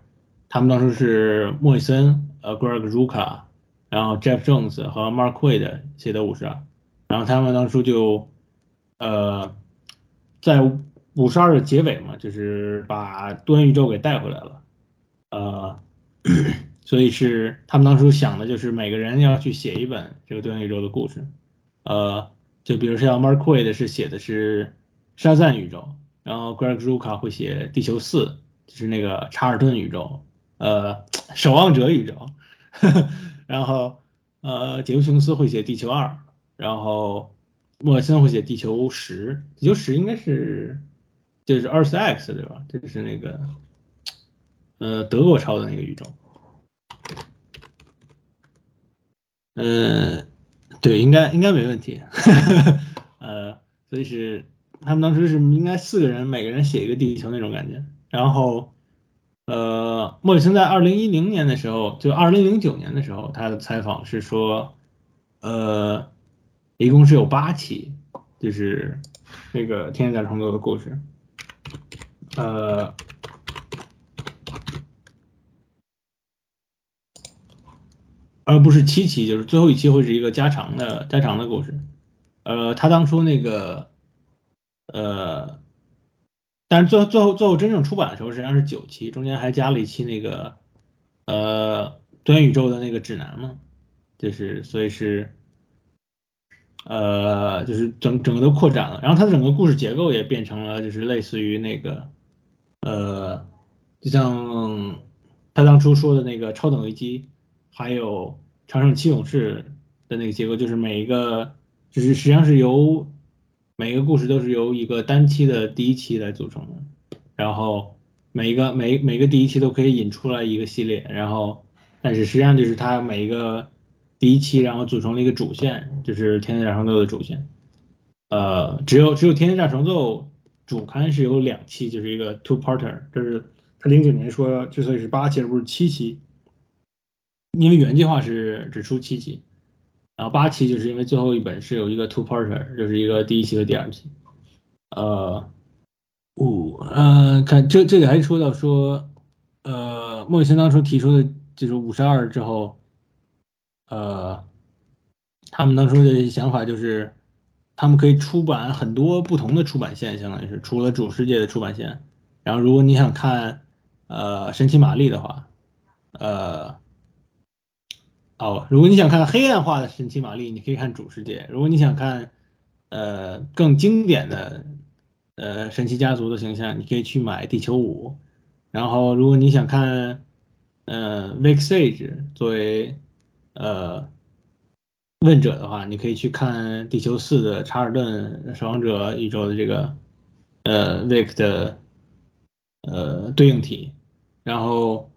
他们当时是莫里森、呃 Greg Ruka，然后 Jeff Jones 和 Mark Waid 写的五十二，然后他们当初就呃在五十二的结尾嘛，就是把多元宇宙给带回来了。呃，所以是他们当初想的就是每个人要去写一本这个多元宇宙的故事，呃，就比如像 Mark Waid 是写的是沙赞宇宙，然后 Greg Rucka 会写地球四，就是那个查尔顿宇宙，呃，守望者宇宙，然后呃，杰夫琼斯会写地球二，然后莫森会写地球十，地球十应该是就是 Earth X 对吧？这是那个呃德国抄的那个宇宙，嗯，对，应该应该没问题，呃，所以是。他们当时是应该四个人，每个人写一个地球那种感觉。然后，呃，莫里森在二零一零年的时候，就二零零九年的时候，他的采访是说，呃，一共是有八期，就是那个《天下创作》的故事，呃，而不是七期，就是最后一期会是一个加长的加长的故事。呃，他当初那个。呃，但是最后最后最后真正出版的时候实际上是九期，中间还加了一期那个呃多元宇宙的那个指南嘛，就是所以是呃就是整整个都扩展了，然后它的整个故事结构也变成了就是类似于那个呃就像他当初说的那个超等危机，还有长生七勇士的那个结构，就是每一个就是实际上是由。每一个故事都是由一个单期的第一期来组成的，然后每一个每每个第一期都可以引出来一个系列，然后但是实际上就是它每一个第一期，然后组成了一个主线，就是《天天大长奏》的主线。呃，只有只有《天天大长奏》主刊是有两期，就是一个 two parter，这是他零九年说之所以是八期而不是七期，因为原计划是只出七期。然后八期就是因为最后一本是有一个 two parter，就是一个第一期和第二期。呃，五，呃，看这这里还说到说，呃，莫里森当初提出的就是五十二之后，呃，他们当初的想法就是，他们可以出版很多不同的出版线，相当于是除了主世界的出版线。然后如果你想看，呃，神奇玛丽的话，呃。哦，如果你想看黑暗化的神奇玛丽，你可以看主世界；如果你想看，呃，更经典的，呃，神奇家族的形象，你可以去买地球五。然后，如果你想看，呃，Vic Sage 作为，呃，问者的话，你可以去看地球四的查尔顿守望者宇宙的这个，呃，Vic 的，呃，对应体。然后。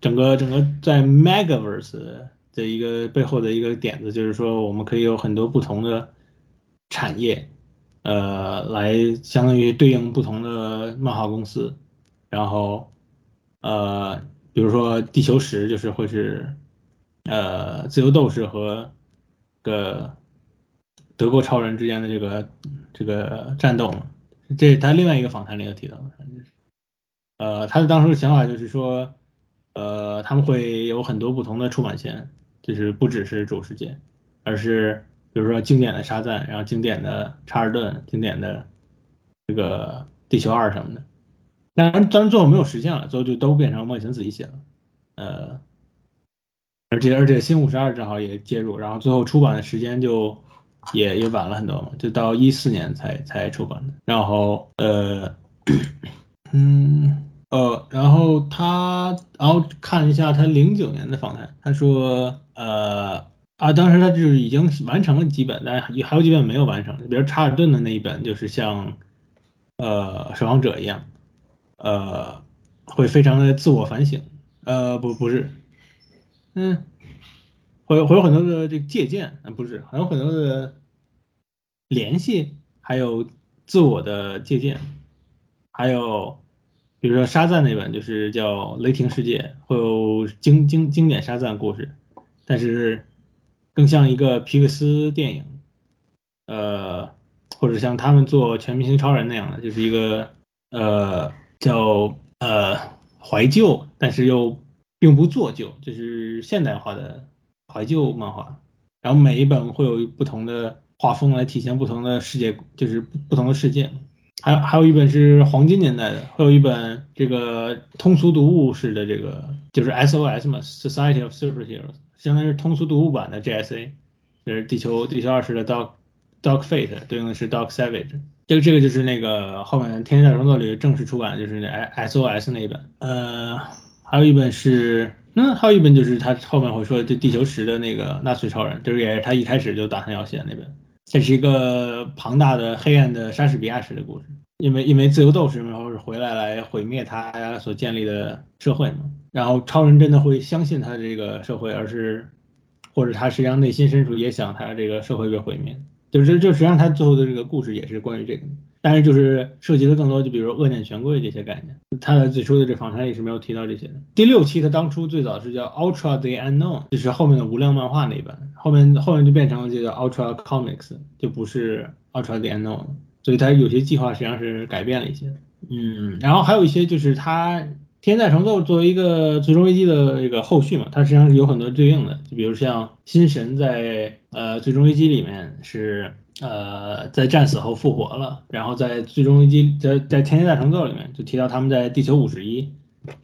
整个整个在 Megaverse 的一个背后的一个点子，就是说我们可以有很多不同的产业，呃，来相当于对应不同的漫画公司，然后呃，比如说地球石就是会是呃自由斗士和个德国超人之间的这个这个战斗嘛，这他另外一个访谈里有提到的，呃，他的当时的想法就是说。呃，他们会有很多不同的出版线，就是不只是主世界，而是比如说经典的沙赞，然后经典的查尔顿，经典的这个地球二什么的。当然，当然最后没有实现了，最后就都变成莫里森自己写了。呃，而且而且新五十二正好也介入，然后最后出版的时间就也也晚了很多嘛，就到一四年才才出版的。然后呃，嗯。呃，然后他，然后看一下他零九年的访谈，他说，呃，啊，当时他就是已经完成了几本，但是还有几本没有完成，比如查尔顿的那一本，就是像，呃，守望者一样，呃，会非常的自我反省，呃，不，不是，嗯，会会有很多的这个借鉴，不是，还有很多的联系，还有自我的借鉴，还有。比如说沙赞那本就是叫《雷霆世界》，会有经经经典沙赞故事，但是更像一个皮克斯电影，呃，或者像他们做《全明星超人》那样的，就是一个呃叫呃怀旧，但是又并不做旧，就是现代化的怀旧漫画。然后每一本会有不同的画风来体现不同的世界，就是不同的世界。还还有一本是黄金年代的，还有一本这个通俗读物式的这个就是 SOS 嘛，Society of Superheroes，相当于是通俗读物版的 JSA，就是地球地球二十的 Dog Dog Fate，对应的是 Dog Savage，这个这个就是那个后面《天下大创作》里正式出版，就是那 S O S 那一本。呃，还有一本是，嗯，还有一本就是他后面会说这地球史的那个纳粹超人，就是也是他一开始就打算要写的那本。这是一个庞大的黑暗的莎士比亚式的故事，因为因为自由斗士然后是回来来毁灭他所建立的社会嘛，然后超人真的会相信他的这个社会，而是或者他实际上内心深处也想他这个社会被毁灭，就是就实际上他最后的这个故事也是关于这个。但是就是涉及的更多，就比如说恶念权贵这些概念，他的最初的这访谈里是没有提到这些的。第六期他当初最早是叫 Ultra the Unknown，就是后面的无量漫画那一本，后面后面就变成了这个 Ultra Comics，就不是 Ultra the Unknown，所以他有些计划实际上是改变了一些。嗯，然后还有一些就是他天在重奏作为一个最终危机的这个后续嘛，它实际上是有很多对应的，就比如像新神在呃最终危机里面是。呃，在战死后复活了，然后在最终危机在在天天大成奏里面就提到他们在地球五十一，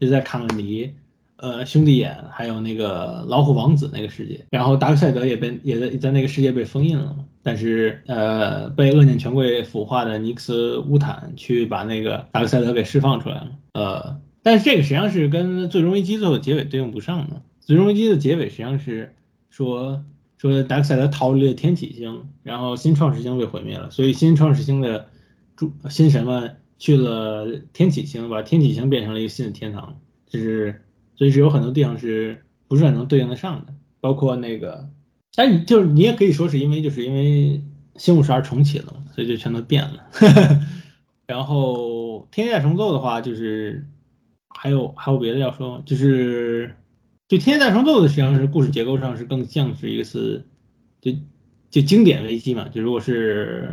就在卡伦尼，呃兄弟眼还有那个老虎王子那个世界，然后达克赛德也被也在在那个世界被封印了，但是呃被恶念权贵腐化的尼克斯乌坦去把那个达克赛德给释放出来了，呃，但是这个实际上是跟最终危机最后结尾对应不上的，最终危机的结尾实际上是说。说达克赛德逃离了天启星，然后新创世星被毁灭了，所以新创世星的主新神们去了天启星，把天启星变成了一个新的天堂。就是，所以是有很多地方是不是很能对应得上的，包括那个，哎，你就是你也可以说是因为就是因为新五十二重启了，所以就全都变了。然后天界重奏的话，就是还有还有别的要说吗，就是。就《天大创奏》的实际上是故事结构上是更像是一次，就就经典危机嘛。就如果是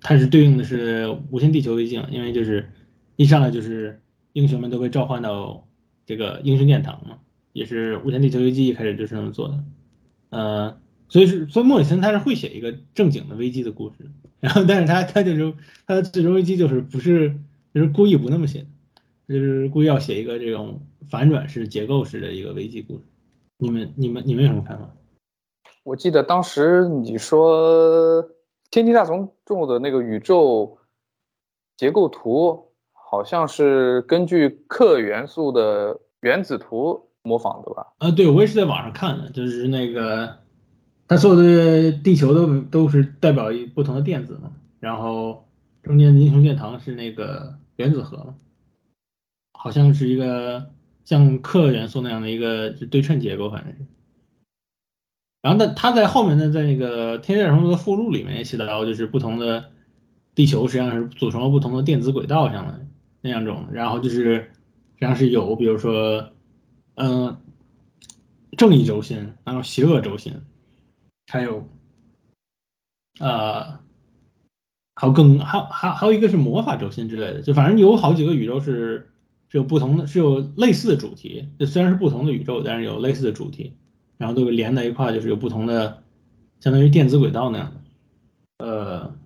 它是对应的是无限地球危机，因为就是一上来就是英雄们都被召唤到这个英雄殿堂嘛，也是无限地球危机一开始就是这么做的。呃，所以是所以莫里森他是会写一个正经的危机的故事，然后但是他他就是他的最终危机就是不是就是故意不那么写。就是故意要写一个这种反转式、结构式的一个危机故事。你们、你们、你们有什么看法？
我记得当时你说《天地大从众》的那个宇宙结构图，好像是根据克元素的原子图模仿的吧？
啊，对，我也是在网上看的，就是那个他所有的地球都都是代表一不同的电子嘛，然后中间的英雄殿堂是那个原子核嘛。好像是一个像克元素那样的一个对称结构，反正是。然后他他在后面呢，在那个《天界重的附录里面也写到，就是不同的地球实际上是组成了不同的电子轨道上的那样种。然后就是实际上是有，比如说，嗯，正义轴心，然后邪恶轴心，还有，呃，还有更还还还有一个是魔法轴心之类的，就反正有好几个宇宙是。有不同的，是有类似的主题。这虽然是不同的宇宙，但是有类似的主题，然后都连在一块，就是有不同的，相当于电子轨道那样的。呃，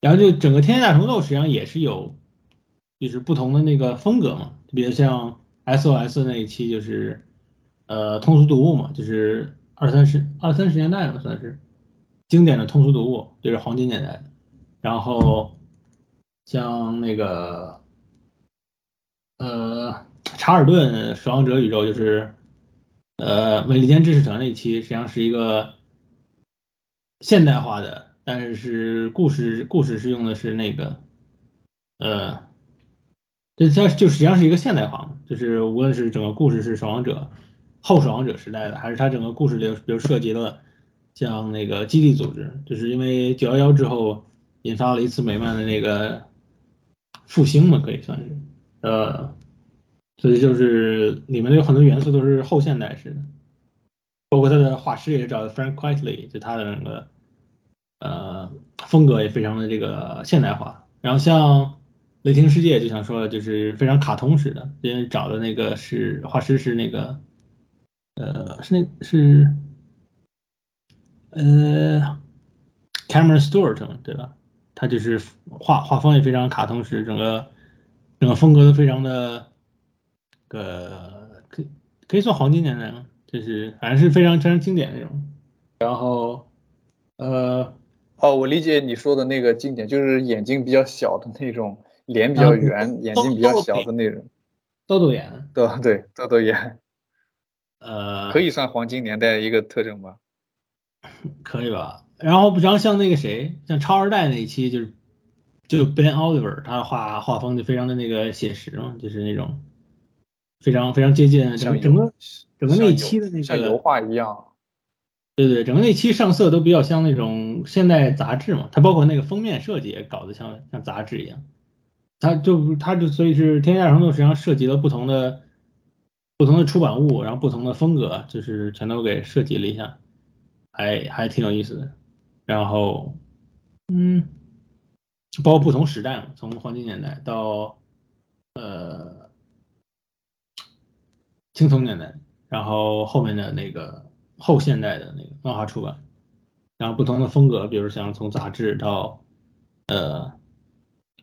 然后就整个《天下大重奏》实际上也是有，就是不同的那个风格嘛。比如像 SOS 那一期，就是呃通俗读物嘛，就是二三十二三十年代了，算是经典的通俗读物，就是黄金年代。然后像那个。呃，查尔顿守望者宇宙就是，呃，美利坚知识城那一期，实际上是一个现代化的，但是是故事故事是用的是那个，呃，这它就实际上是一个现代化嘛，就是无论是整个故事是守望者后守望者时代的，还是它整个故事里比如涉及了像那个基地组织，就是因为九幺幺之后引发了一次美漫的那个复兴嘛，可以算是。呃，所以就是里面有很多元素都是后现代式的，包括他的画师也是找的 Frank Quitely，就他的那个呃风格也非常的这个现代化。然后像雷霆世界就想说就是非常卡通式的，因为找的那个是画师是那个呃是那是呃 Cameron Stewart 对吧？他就是画画风也非常卡通式，整个。整个风格都非常的，呃，可可以算黄金年代吗？就是反正是非常非常经典那种。然后，呃，
哦，我理解你说的那个经典，就是眼睛比较小的那种，脸比较圆，眼睛比较小的那种。
豆豆眼。
对对，豆豆眼。
呃，
可以算黄金年代一个特征吧？
可以吧。然后，然后像那个谁，像超二代那一期，就是就 Ben Oliver，他画画风就非常的那个写实嘛，就是那种非常非常接近整整个整个那一期的那个
像油画一样。
对对，整个那期上色都比较像那种现代杂志嘛，它包括那个封面设计也搞得像像杂志一样。它就它就所以是《天下长寿》实际上涉及了不同的不同的出版物，然后不同的风格，就是全都给设计了一下，还还挺有意思的。然后，嗯，包括不同时代，从黄金年代到呃青铜年代，然后后面的那个后现代的那个漫画出版，然后不同的风格，比如像从杂志到呃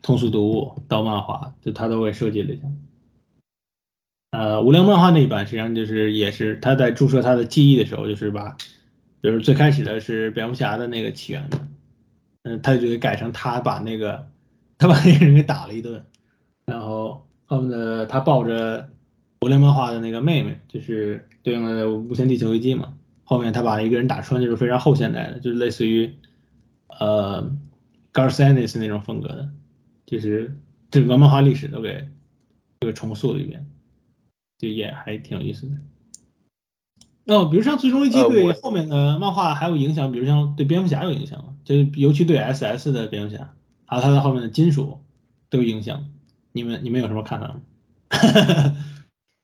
通俗读物到漫画，就他都会设计了一下。呃，无良漫画那一版实际上就是也是他在注射他的记忆的时候，就是把。就是最开始的是蝙蝠侠的那个起源的，嗯，他就给改成他把那个他把那个人给打了一顿，然后后面的他抱着无联漫画的那个妹妹，就是对应的无限地球危机嘛。后面他把一个人打穿，就是非常后现代的，就是类似于呃 Garcenis 那种风格的，就是整个漫画历史都给这个重塑了一遍，就也还挺有意思的。哦，比如像最终危机对后面的漫画还有影响，比如像对蝙蝠侠有影响吗？就是尤其对 S S 的蝙蝠侠，还有它的后面的金属都有影响。你们你们有什么看法吗？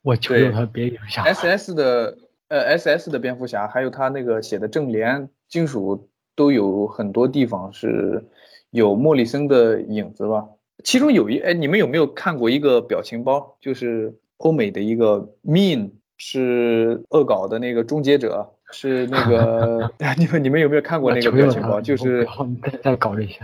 我求求他别影响。
S S 的呃 S S 的蝙蝠侠，还有他那个写的正联金属都有很多地方是有莫里森的影子吧。其中有一哎，你们有没有看过一个表情包？就是欧美的一个 Mean。是恶搞的那个终结者，是那个 你们你们有没有看过那个表情包？就是
再再搞这些，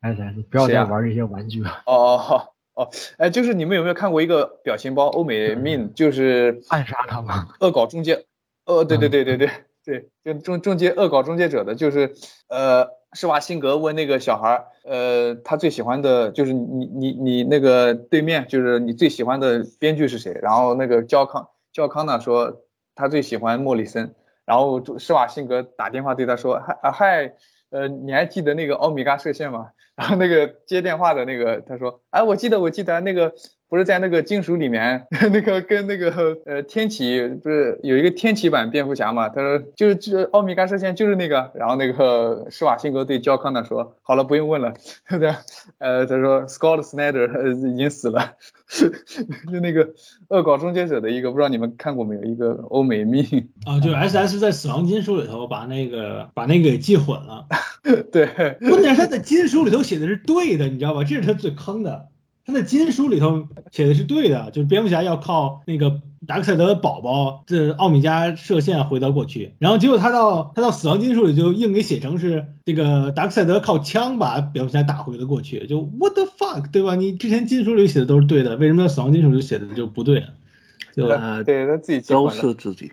哎呀，不要再玩这些玩具了。
哦哦哦，哎，就是你们有没有看过一个表情包？欧美 mean 就是
暗杀他吗？
恶搞中介，呃，对对对对对对，就中中介恶搞中介者的，就是呃，施瓦辛格问那个小孩，呃，他最喜欢的就是你你你那个对面，就是你最喜欢的编剧是谁？然后那个焦康。焦康呢说他最喜欢莫里森，然后施瓦辛格打电话对他说：“嗨啊嗨，呃，你还记得那个欧米伽射线吗？”然后那个接电话的那个他说：“哎，我记得，我记得那个不是在那个金属里面，那个跟那个呃天启不是有一个天启版蝙蝠侠嘛？他说就是就奥米伽射线就是那个。然后那个 施瓦辛格对焦康纳说：好了，不用问了，对不对？呃，他说 Scott Snyder 已经死了。”就那个恶搞终结者的一个，不知道你们看过没有？一个欧美命
啊，就 S S 在死亡金属里头把那个把那个给记混了。
对，
关键是他在金属里头写的是对的，你知道吧？这是他最坑的。他在金书里头写的是对的，就是蝙蝠侠要靠那个。达克赛德的宝宝，这奥米加射线回到过去，然后结果他到他到死亡金属里就硬给写成是这个达克赛德靠枪把蝙蝠侠打回了过去，就 what the fuck，对吧？你之前金属里写的都是对的，为什么死亡金属里写的就不对？就
对他自己
都是自己，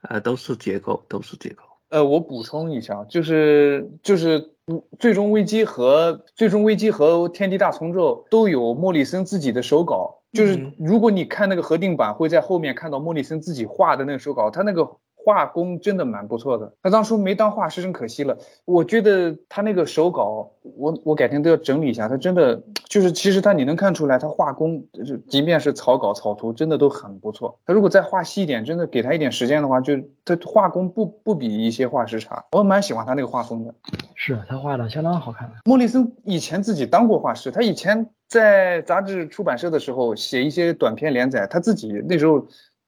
呃，都是结构，都是结构。
呃，我补充一下，就是就是最终危机和最终危机和天地大重奏都有莫里森自己的手稿。就是如果你看那个核定版，会在后面看到莫里森自己画的那个手稿，他那个画工真的蛮不错的。他当初没当画师，真可惜了。我觉得他那个手稿，我我改天都要整理一下。他真的 就是，其实他你能看出来，他画工就即便是草稿草图，真的都很不错。他如果再画细一点，真的给他一点时间的话，就他画工不 不比一些画师差。我蛮喜欢他那个画风的，
是他画的相当好看。
莫里森以前自己当过画师，他以前。在杂志出版社的时候写一些短篇连载，他自己那时候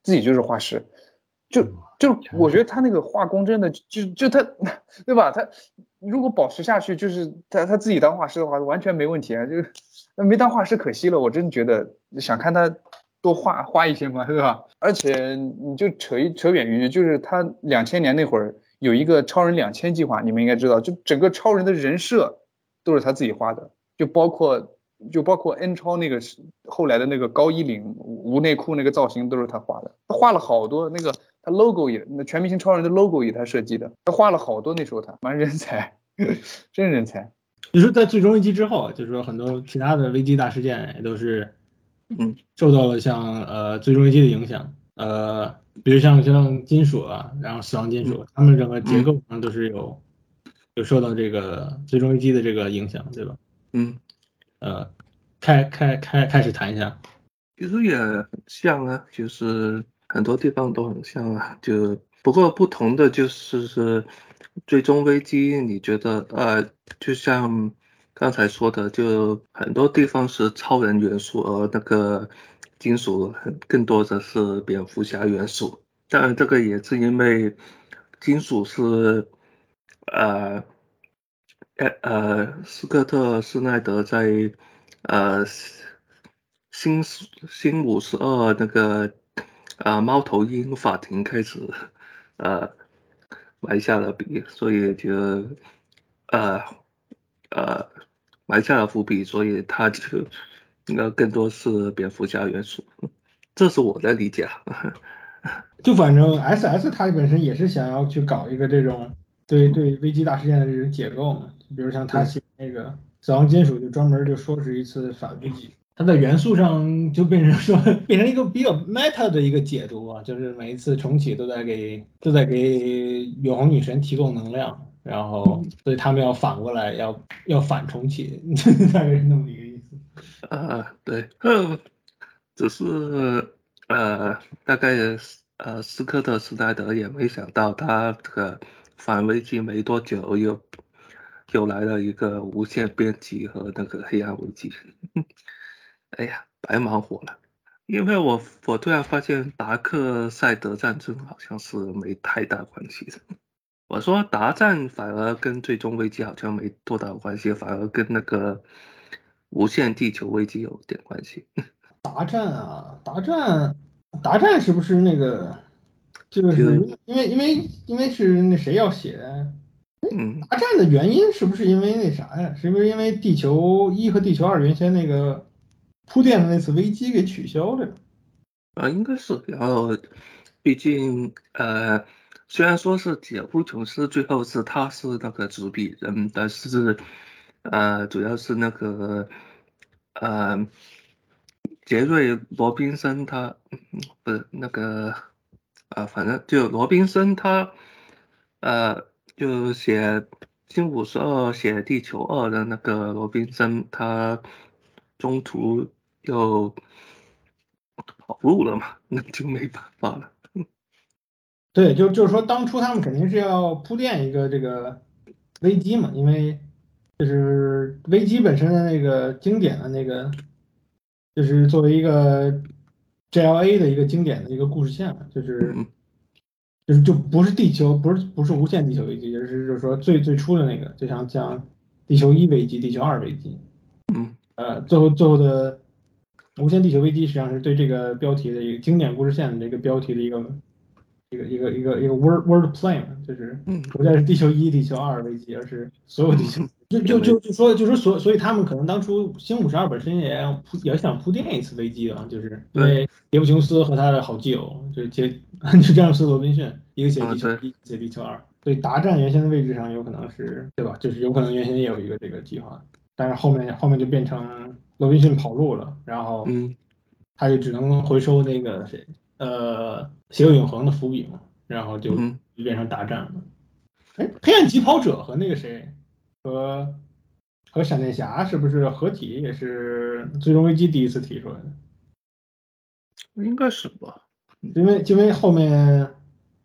自己就是画师，就就我觉得他那个画工真的就就他，对吧？他如果保持下去，就是他他自己当画师的话，完全没问题啊。就是没当画师可惜了，我真觉得想看他多画画一些嘛，对吧？而且你就扯一扯远一点，就是他两千年那会儿有一个超人两千计划，你们应该知道，就整个超人的人设都是他自己画的，就包括。就包括 N 超那个后来的那个高衣领无内裤那个造型都是他画的，他画了好多那个他 logo 也那全明星超人的 logo 也他设计的，他画了好多那时候他蛮人才，真人才。
你说在最终危机之后，就是说很多其他的危机大事件也都是，
嗯，
受到了像呃最终危机的影响，呃，比如像像金属啊，然后死亡金属，它们整个结构上都是有有受到这个最终危机的这个影响，对吧？
嗯，
呃，开开开开始谈一下，
其实也很像啊，就是很多地方都很像啊，就不过不同的就是是最终危机，你觉得呃，就像刚才说的，就很多地方是超人元素，而那个金属很更多的是蝙蝠侠元素。当然，这个也是因为金属是呃呃呃斯科特施耐德在呃新新五十二那个啊猫头鹰法庭开始呃埋下了笔，所以就呃呃埋下了伏笔，所以他就应该更多是蝙蝠侠元素，这是我的理解啊。
就反正 S S 它本身也是想要去搞一个这种对对危机大事件的这种解构嘛，比如像他写那个死亡金属，就专门就说是一次反危机。它在元素上就变成说变成一个比较 meta 的一个解读啊，就是每一次重启都在给都在给永恒女神提供能量，然后所以他们要反过来要要反重启，大概是那么一个意思。
啊，对，呃，只是呃，大概呃，斯科特斯奈德也没想到他这个反危机没多久又又来了一个无限编辑和那个黑暗危机。哎呀，白忙活了，因为我我突然发现达克赛德战争好像是没太大关系的。我说达战反而跟最终危机好像没多大关系，反而跟那个无限地球危机有点关系。
达战啊，达战，达战是不是那个？就是因为因为因为是那谁要写？
嗯，
达战的原因是不是因为那啥呀？是不是因为地球一和地球二原先那个？铺垫的那次危机给取消了，
啊，应该是。然后，毕竟，呃，虽然说是解夫琼斯最后是他是那个主笔人，但是，呃，主要是那个，呃，杰瑞罗宾森他不是那个，啊，反正就罗宾森他，呃，就写新五十二写地球二的那个罗宾森他。中途又跑路了嘛，那就没办法了。
对，就就是说，当初他们肯定是要铺垫一个这个危机嘛，因为就是危机本身的那个经典的那个，就是作为一个 G L A 的一个经典的一个故事线嘛，就是就是就不是地球，不是不是无限地球危机，就是就是说最最初的那个，就像像地球一危机、地球二危机。嗯呃，最后最后的无限地球危机实际上是对这个标题的一个经典故事线的这个标题的一个一个一个一个一个 word word play 嘛，就是不再是地球一、地球二危机，而是所有地球。就就就就说就是所所以他们可能当初星五十二本身也要铺也想铺垫一次危机啊，就是因为杰布琼斯和他的好基友就是杰 就詹姆斯罗宾逊，一个写地球一，写地球二，所以达战原先的位置上有可能是对吧？就是有可能原先也有一个这个计划。但是后面后面就变成罗宾逊跑路了，然后他就只能回收那个谁，呃，邪恶永恒的伏笔嘛，然后就就变成大战了。哎，黑暗疾跑者和那个谁，和和闪电侠是不是合体？也是最终危机第一次提出来的？
应该是吧，
因为因为后面，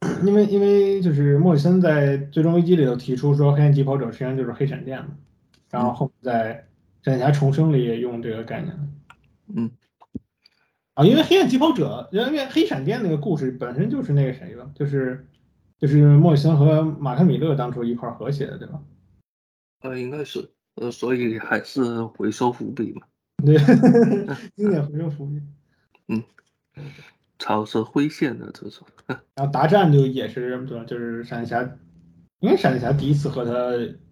因为因为就是莫里森在最终危机里头提出说，黑暗疾跑者实际上就是黑闪电嘛。然后后面在闪电侠重生里也用这个概念
嗯，
啊，因为黑暗疾跑者，因为黑闪电那个故事本身就是那个谁的，就是就是莫里森和马克米勒当初一块合写的，对吧？
呃，应该是，呃，所以还是回收伏笔嘛。
对，经典回收伏笔。
嗯，草色灰线的这种。
然后达战就也是对吧？就是闪电侠。因为闪电侠第一次和他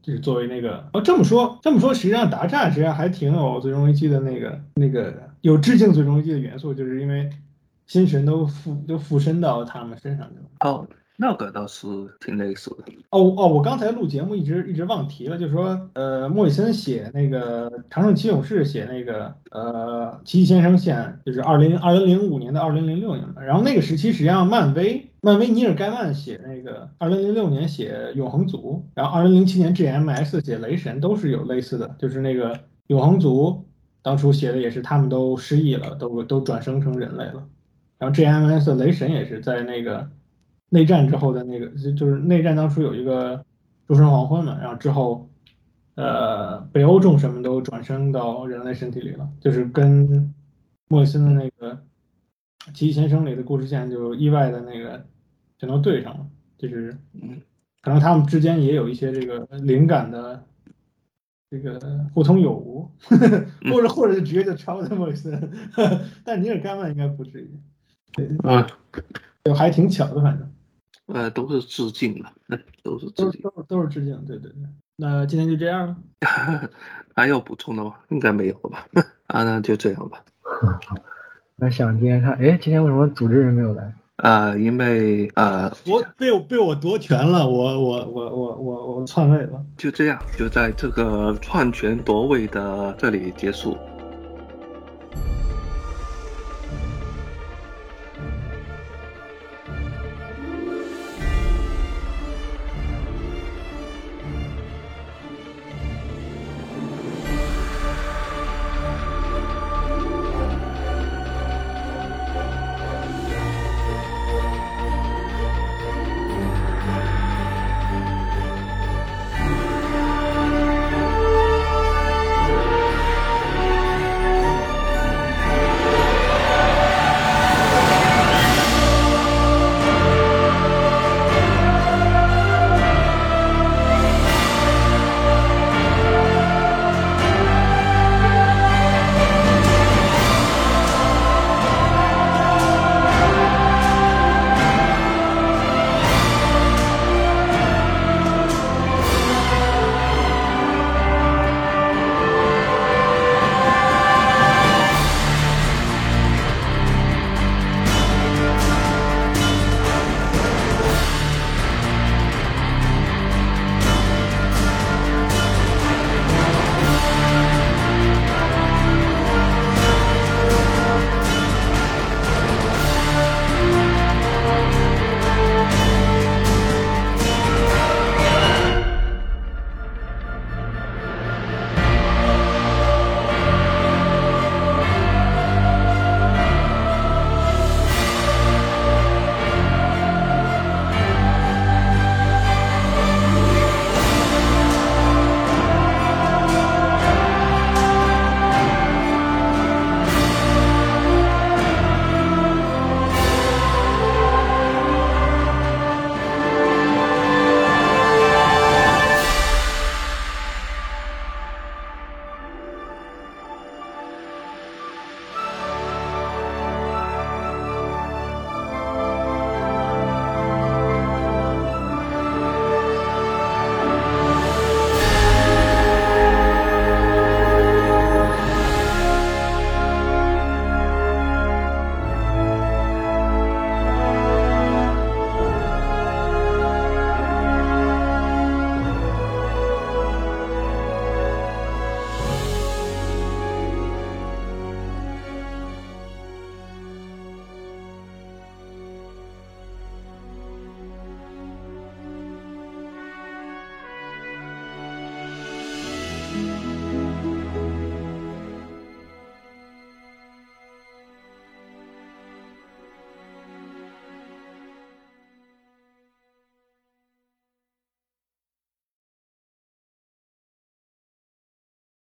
就是作为那个哦这么说这么说，实际上达战实际上还挺有最终危机的那个那个有致敬最终危机的元素，就是因为心神都附都附身到他们身上去了。
哦，那个倒是挺类似的。
哦哦，我刚才录节目一直一直忘提了，就是说，呃，莫里森写那个《长胜七勇士》，写那个呃《奇异先生线》，就是二零二零零五年到二零零六年嘛。然后那个时期实际上漫威漫威尼尔盖曼写那个二零零六年写永恒族，然后二零零七年 GMS 写雷神，都是有类似的，就是那个永恒族当初写的也是他们都失忆了，都都转生成人类了。然后 GMS 雷神也是在那个。内战之后的那个，就就是内战当初有一个诸神黄昏嘛，然后之后，呃，北欧众神们都转生到人类身体里了，就是跟莫里森的那个《奇异先生》里的故事线就意外的那个全都对上了，就是可能他们之间也有一些这个灵感的这个互通有无，或者或者就直接就抄的莫里森，但尼尔盖曼应该不至于，对
啊，
就还挺巧的，反正。
呃，都是致敬了，都是
都
致敬。
都都是致敬，对对对。那今天就这样了。
还有补充的吗？应该没有了吧？啊，那就这样吧。
那想今天看，哎，今天为什么组织人没有来？
啊，因为啊，
我被我被我夺权了，我我我我我我篡位了。
就这样，就在这个篡权夺位的这里结束。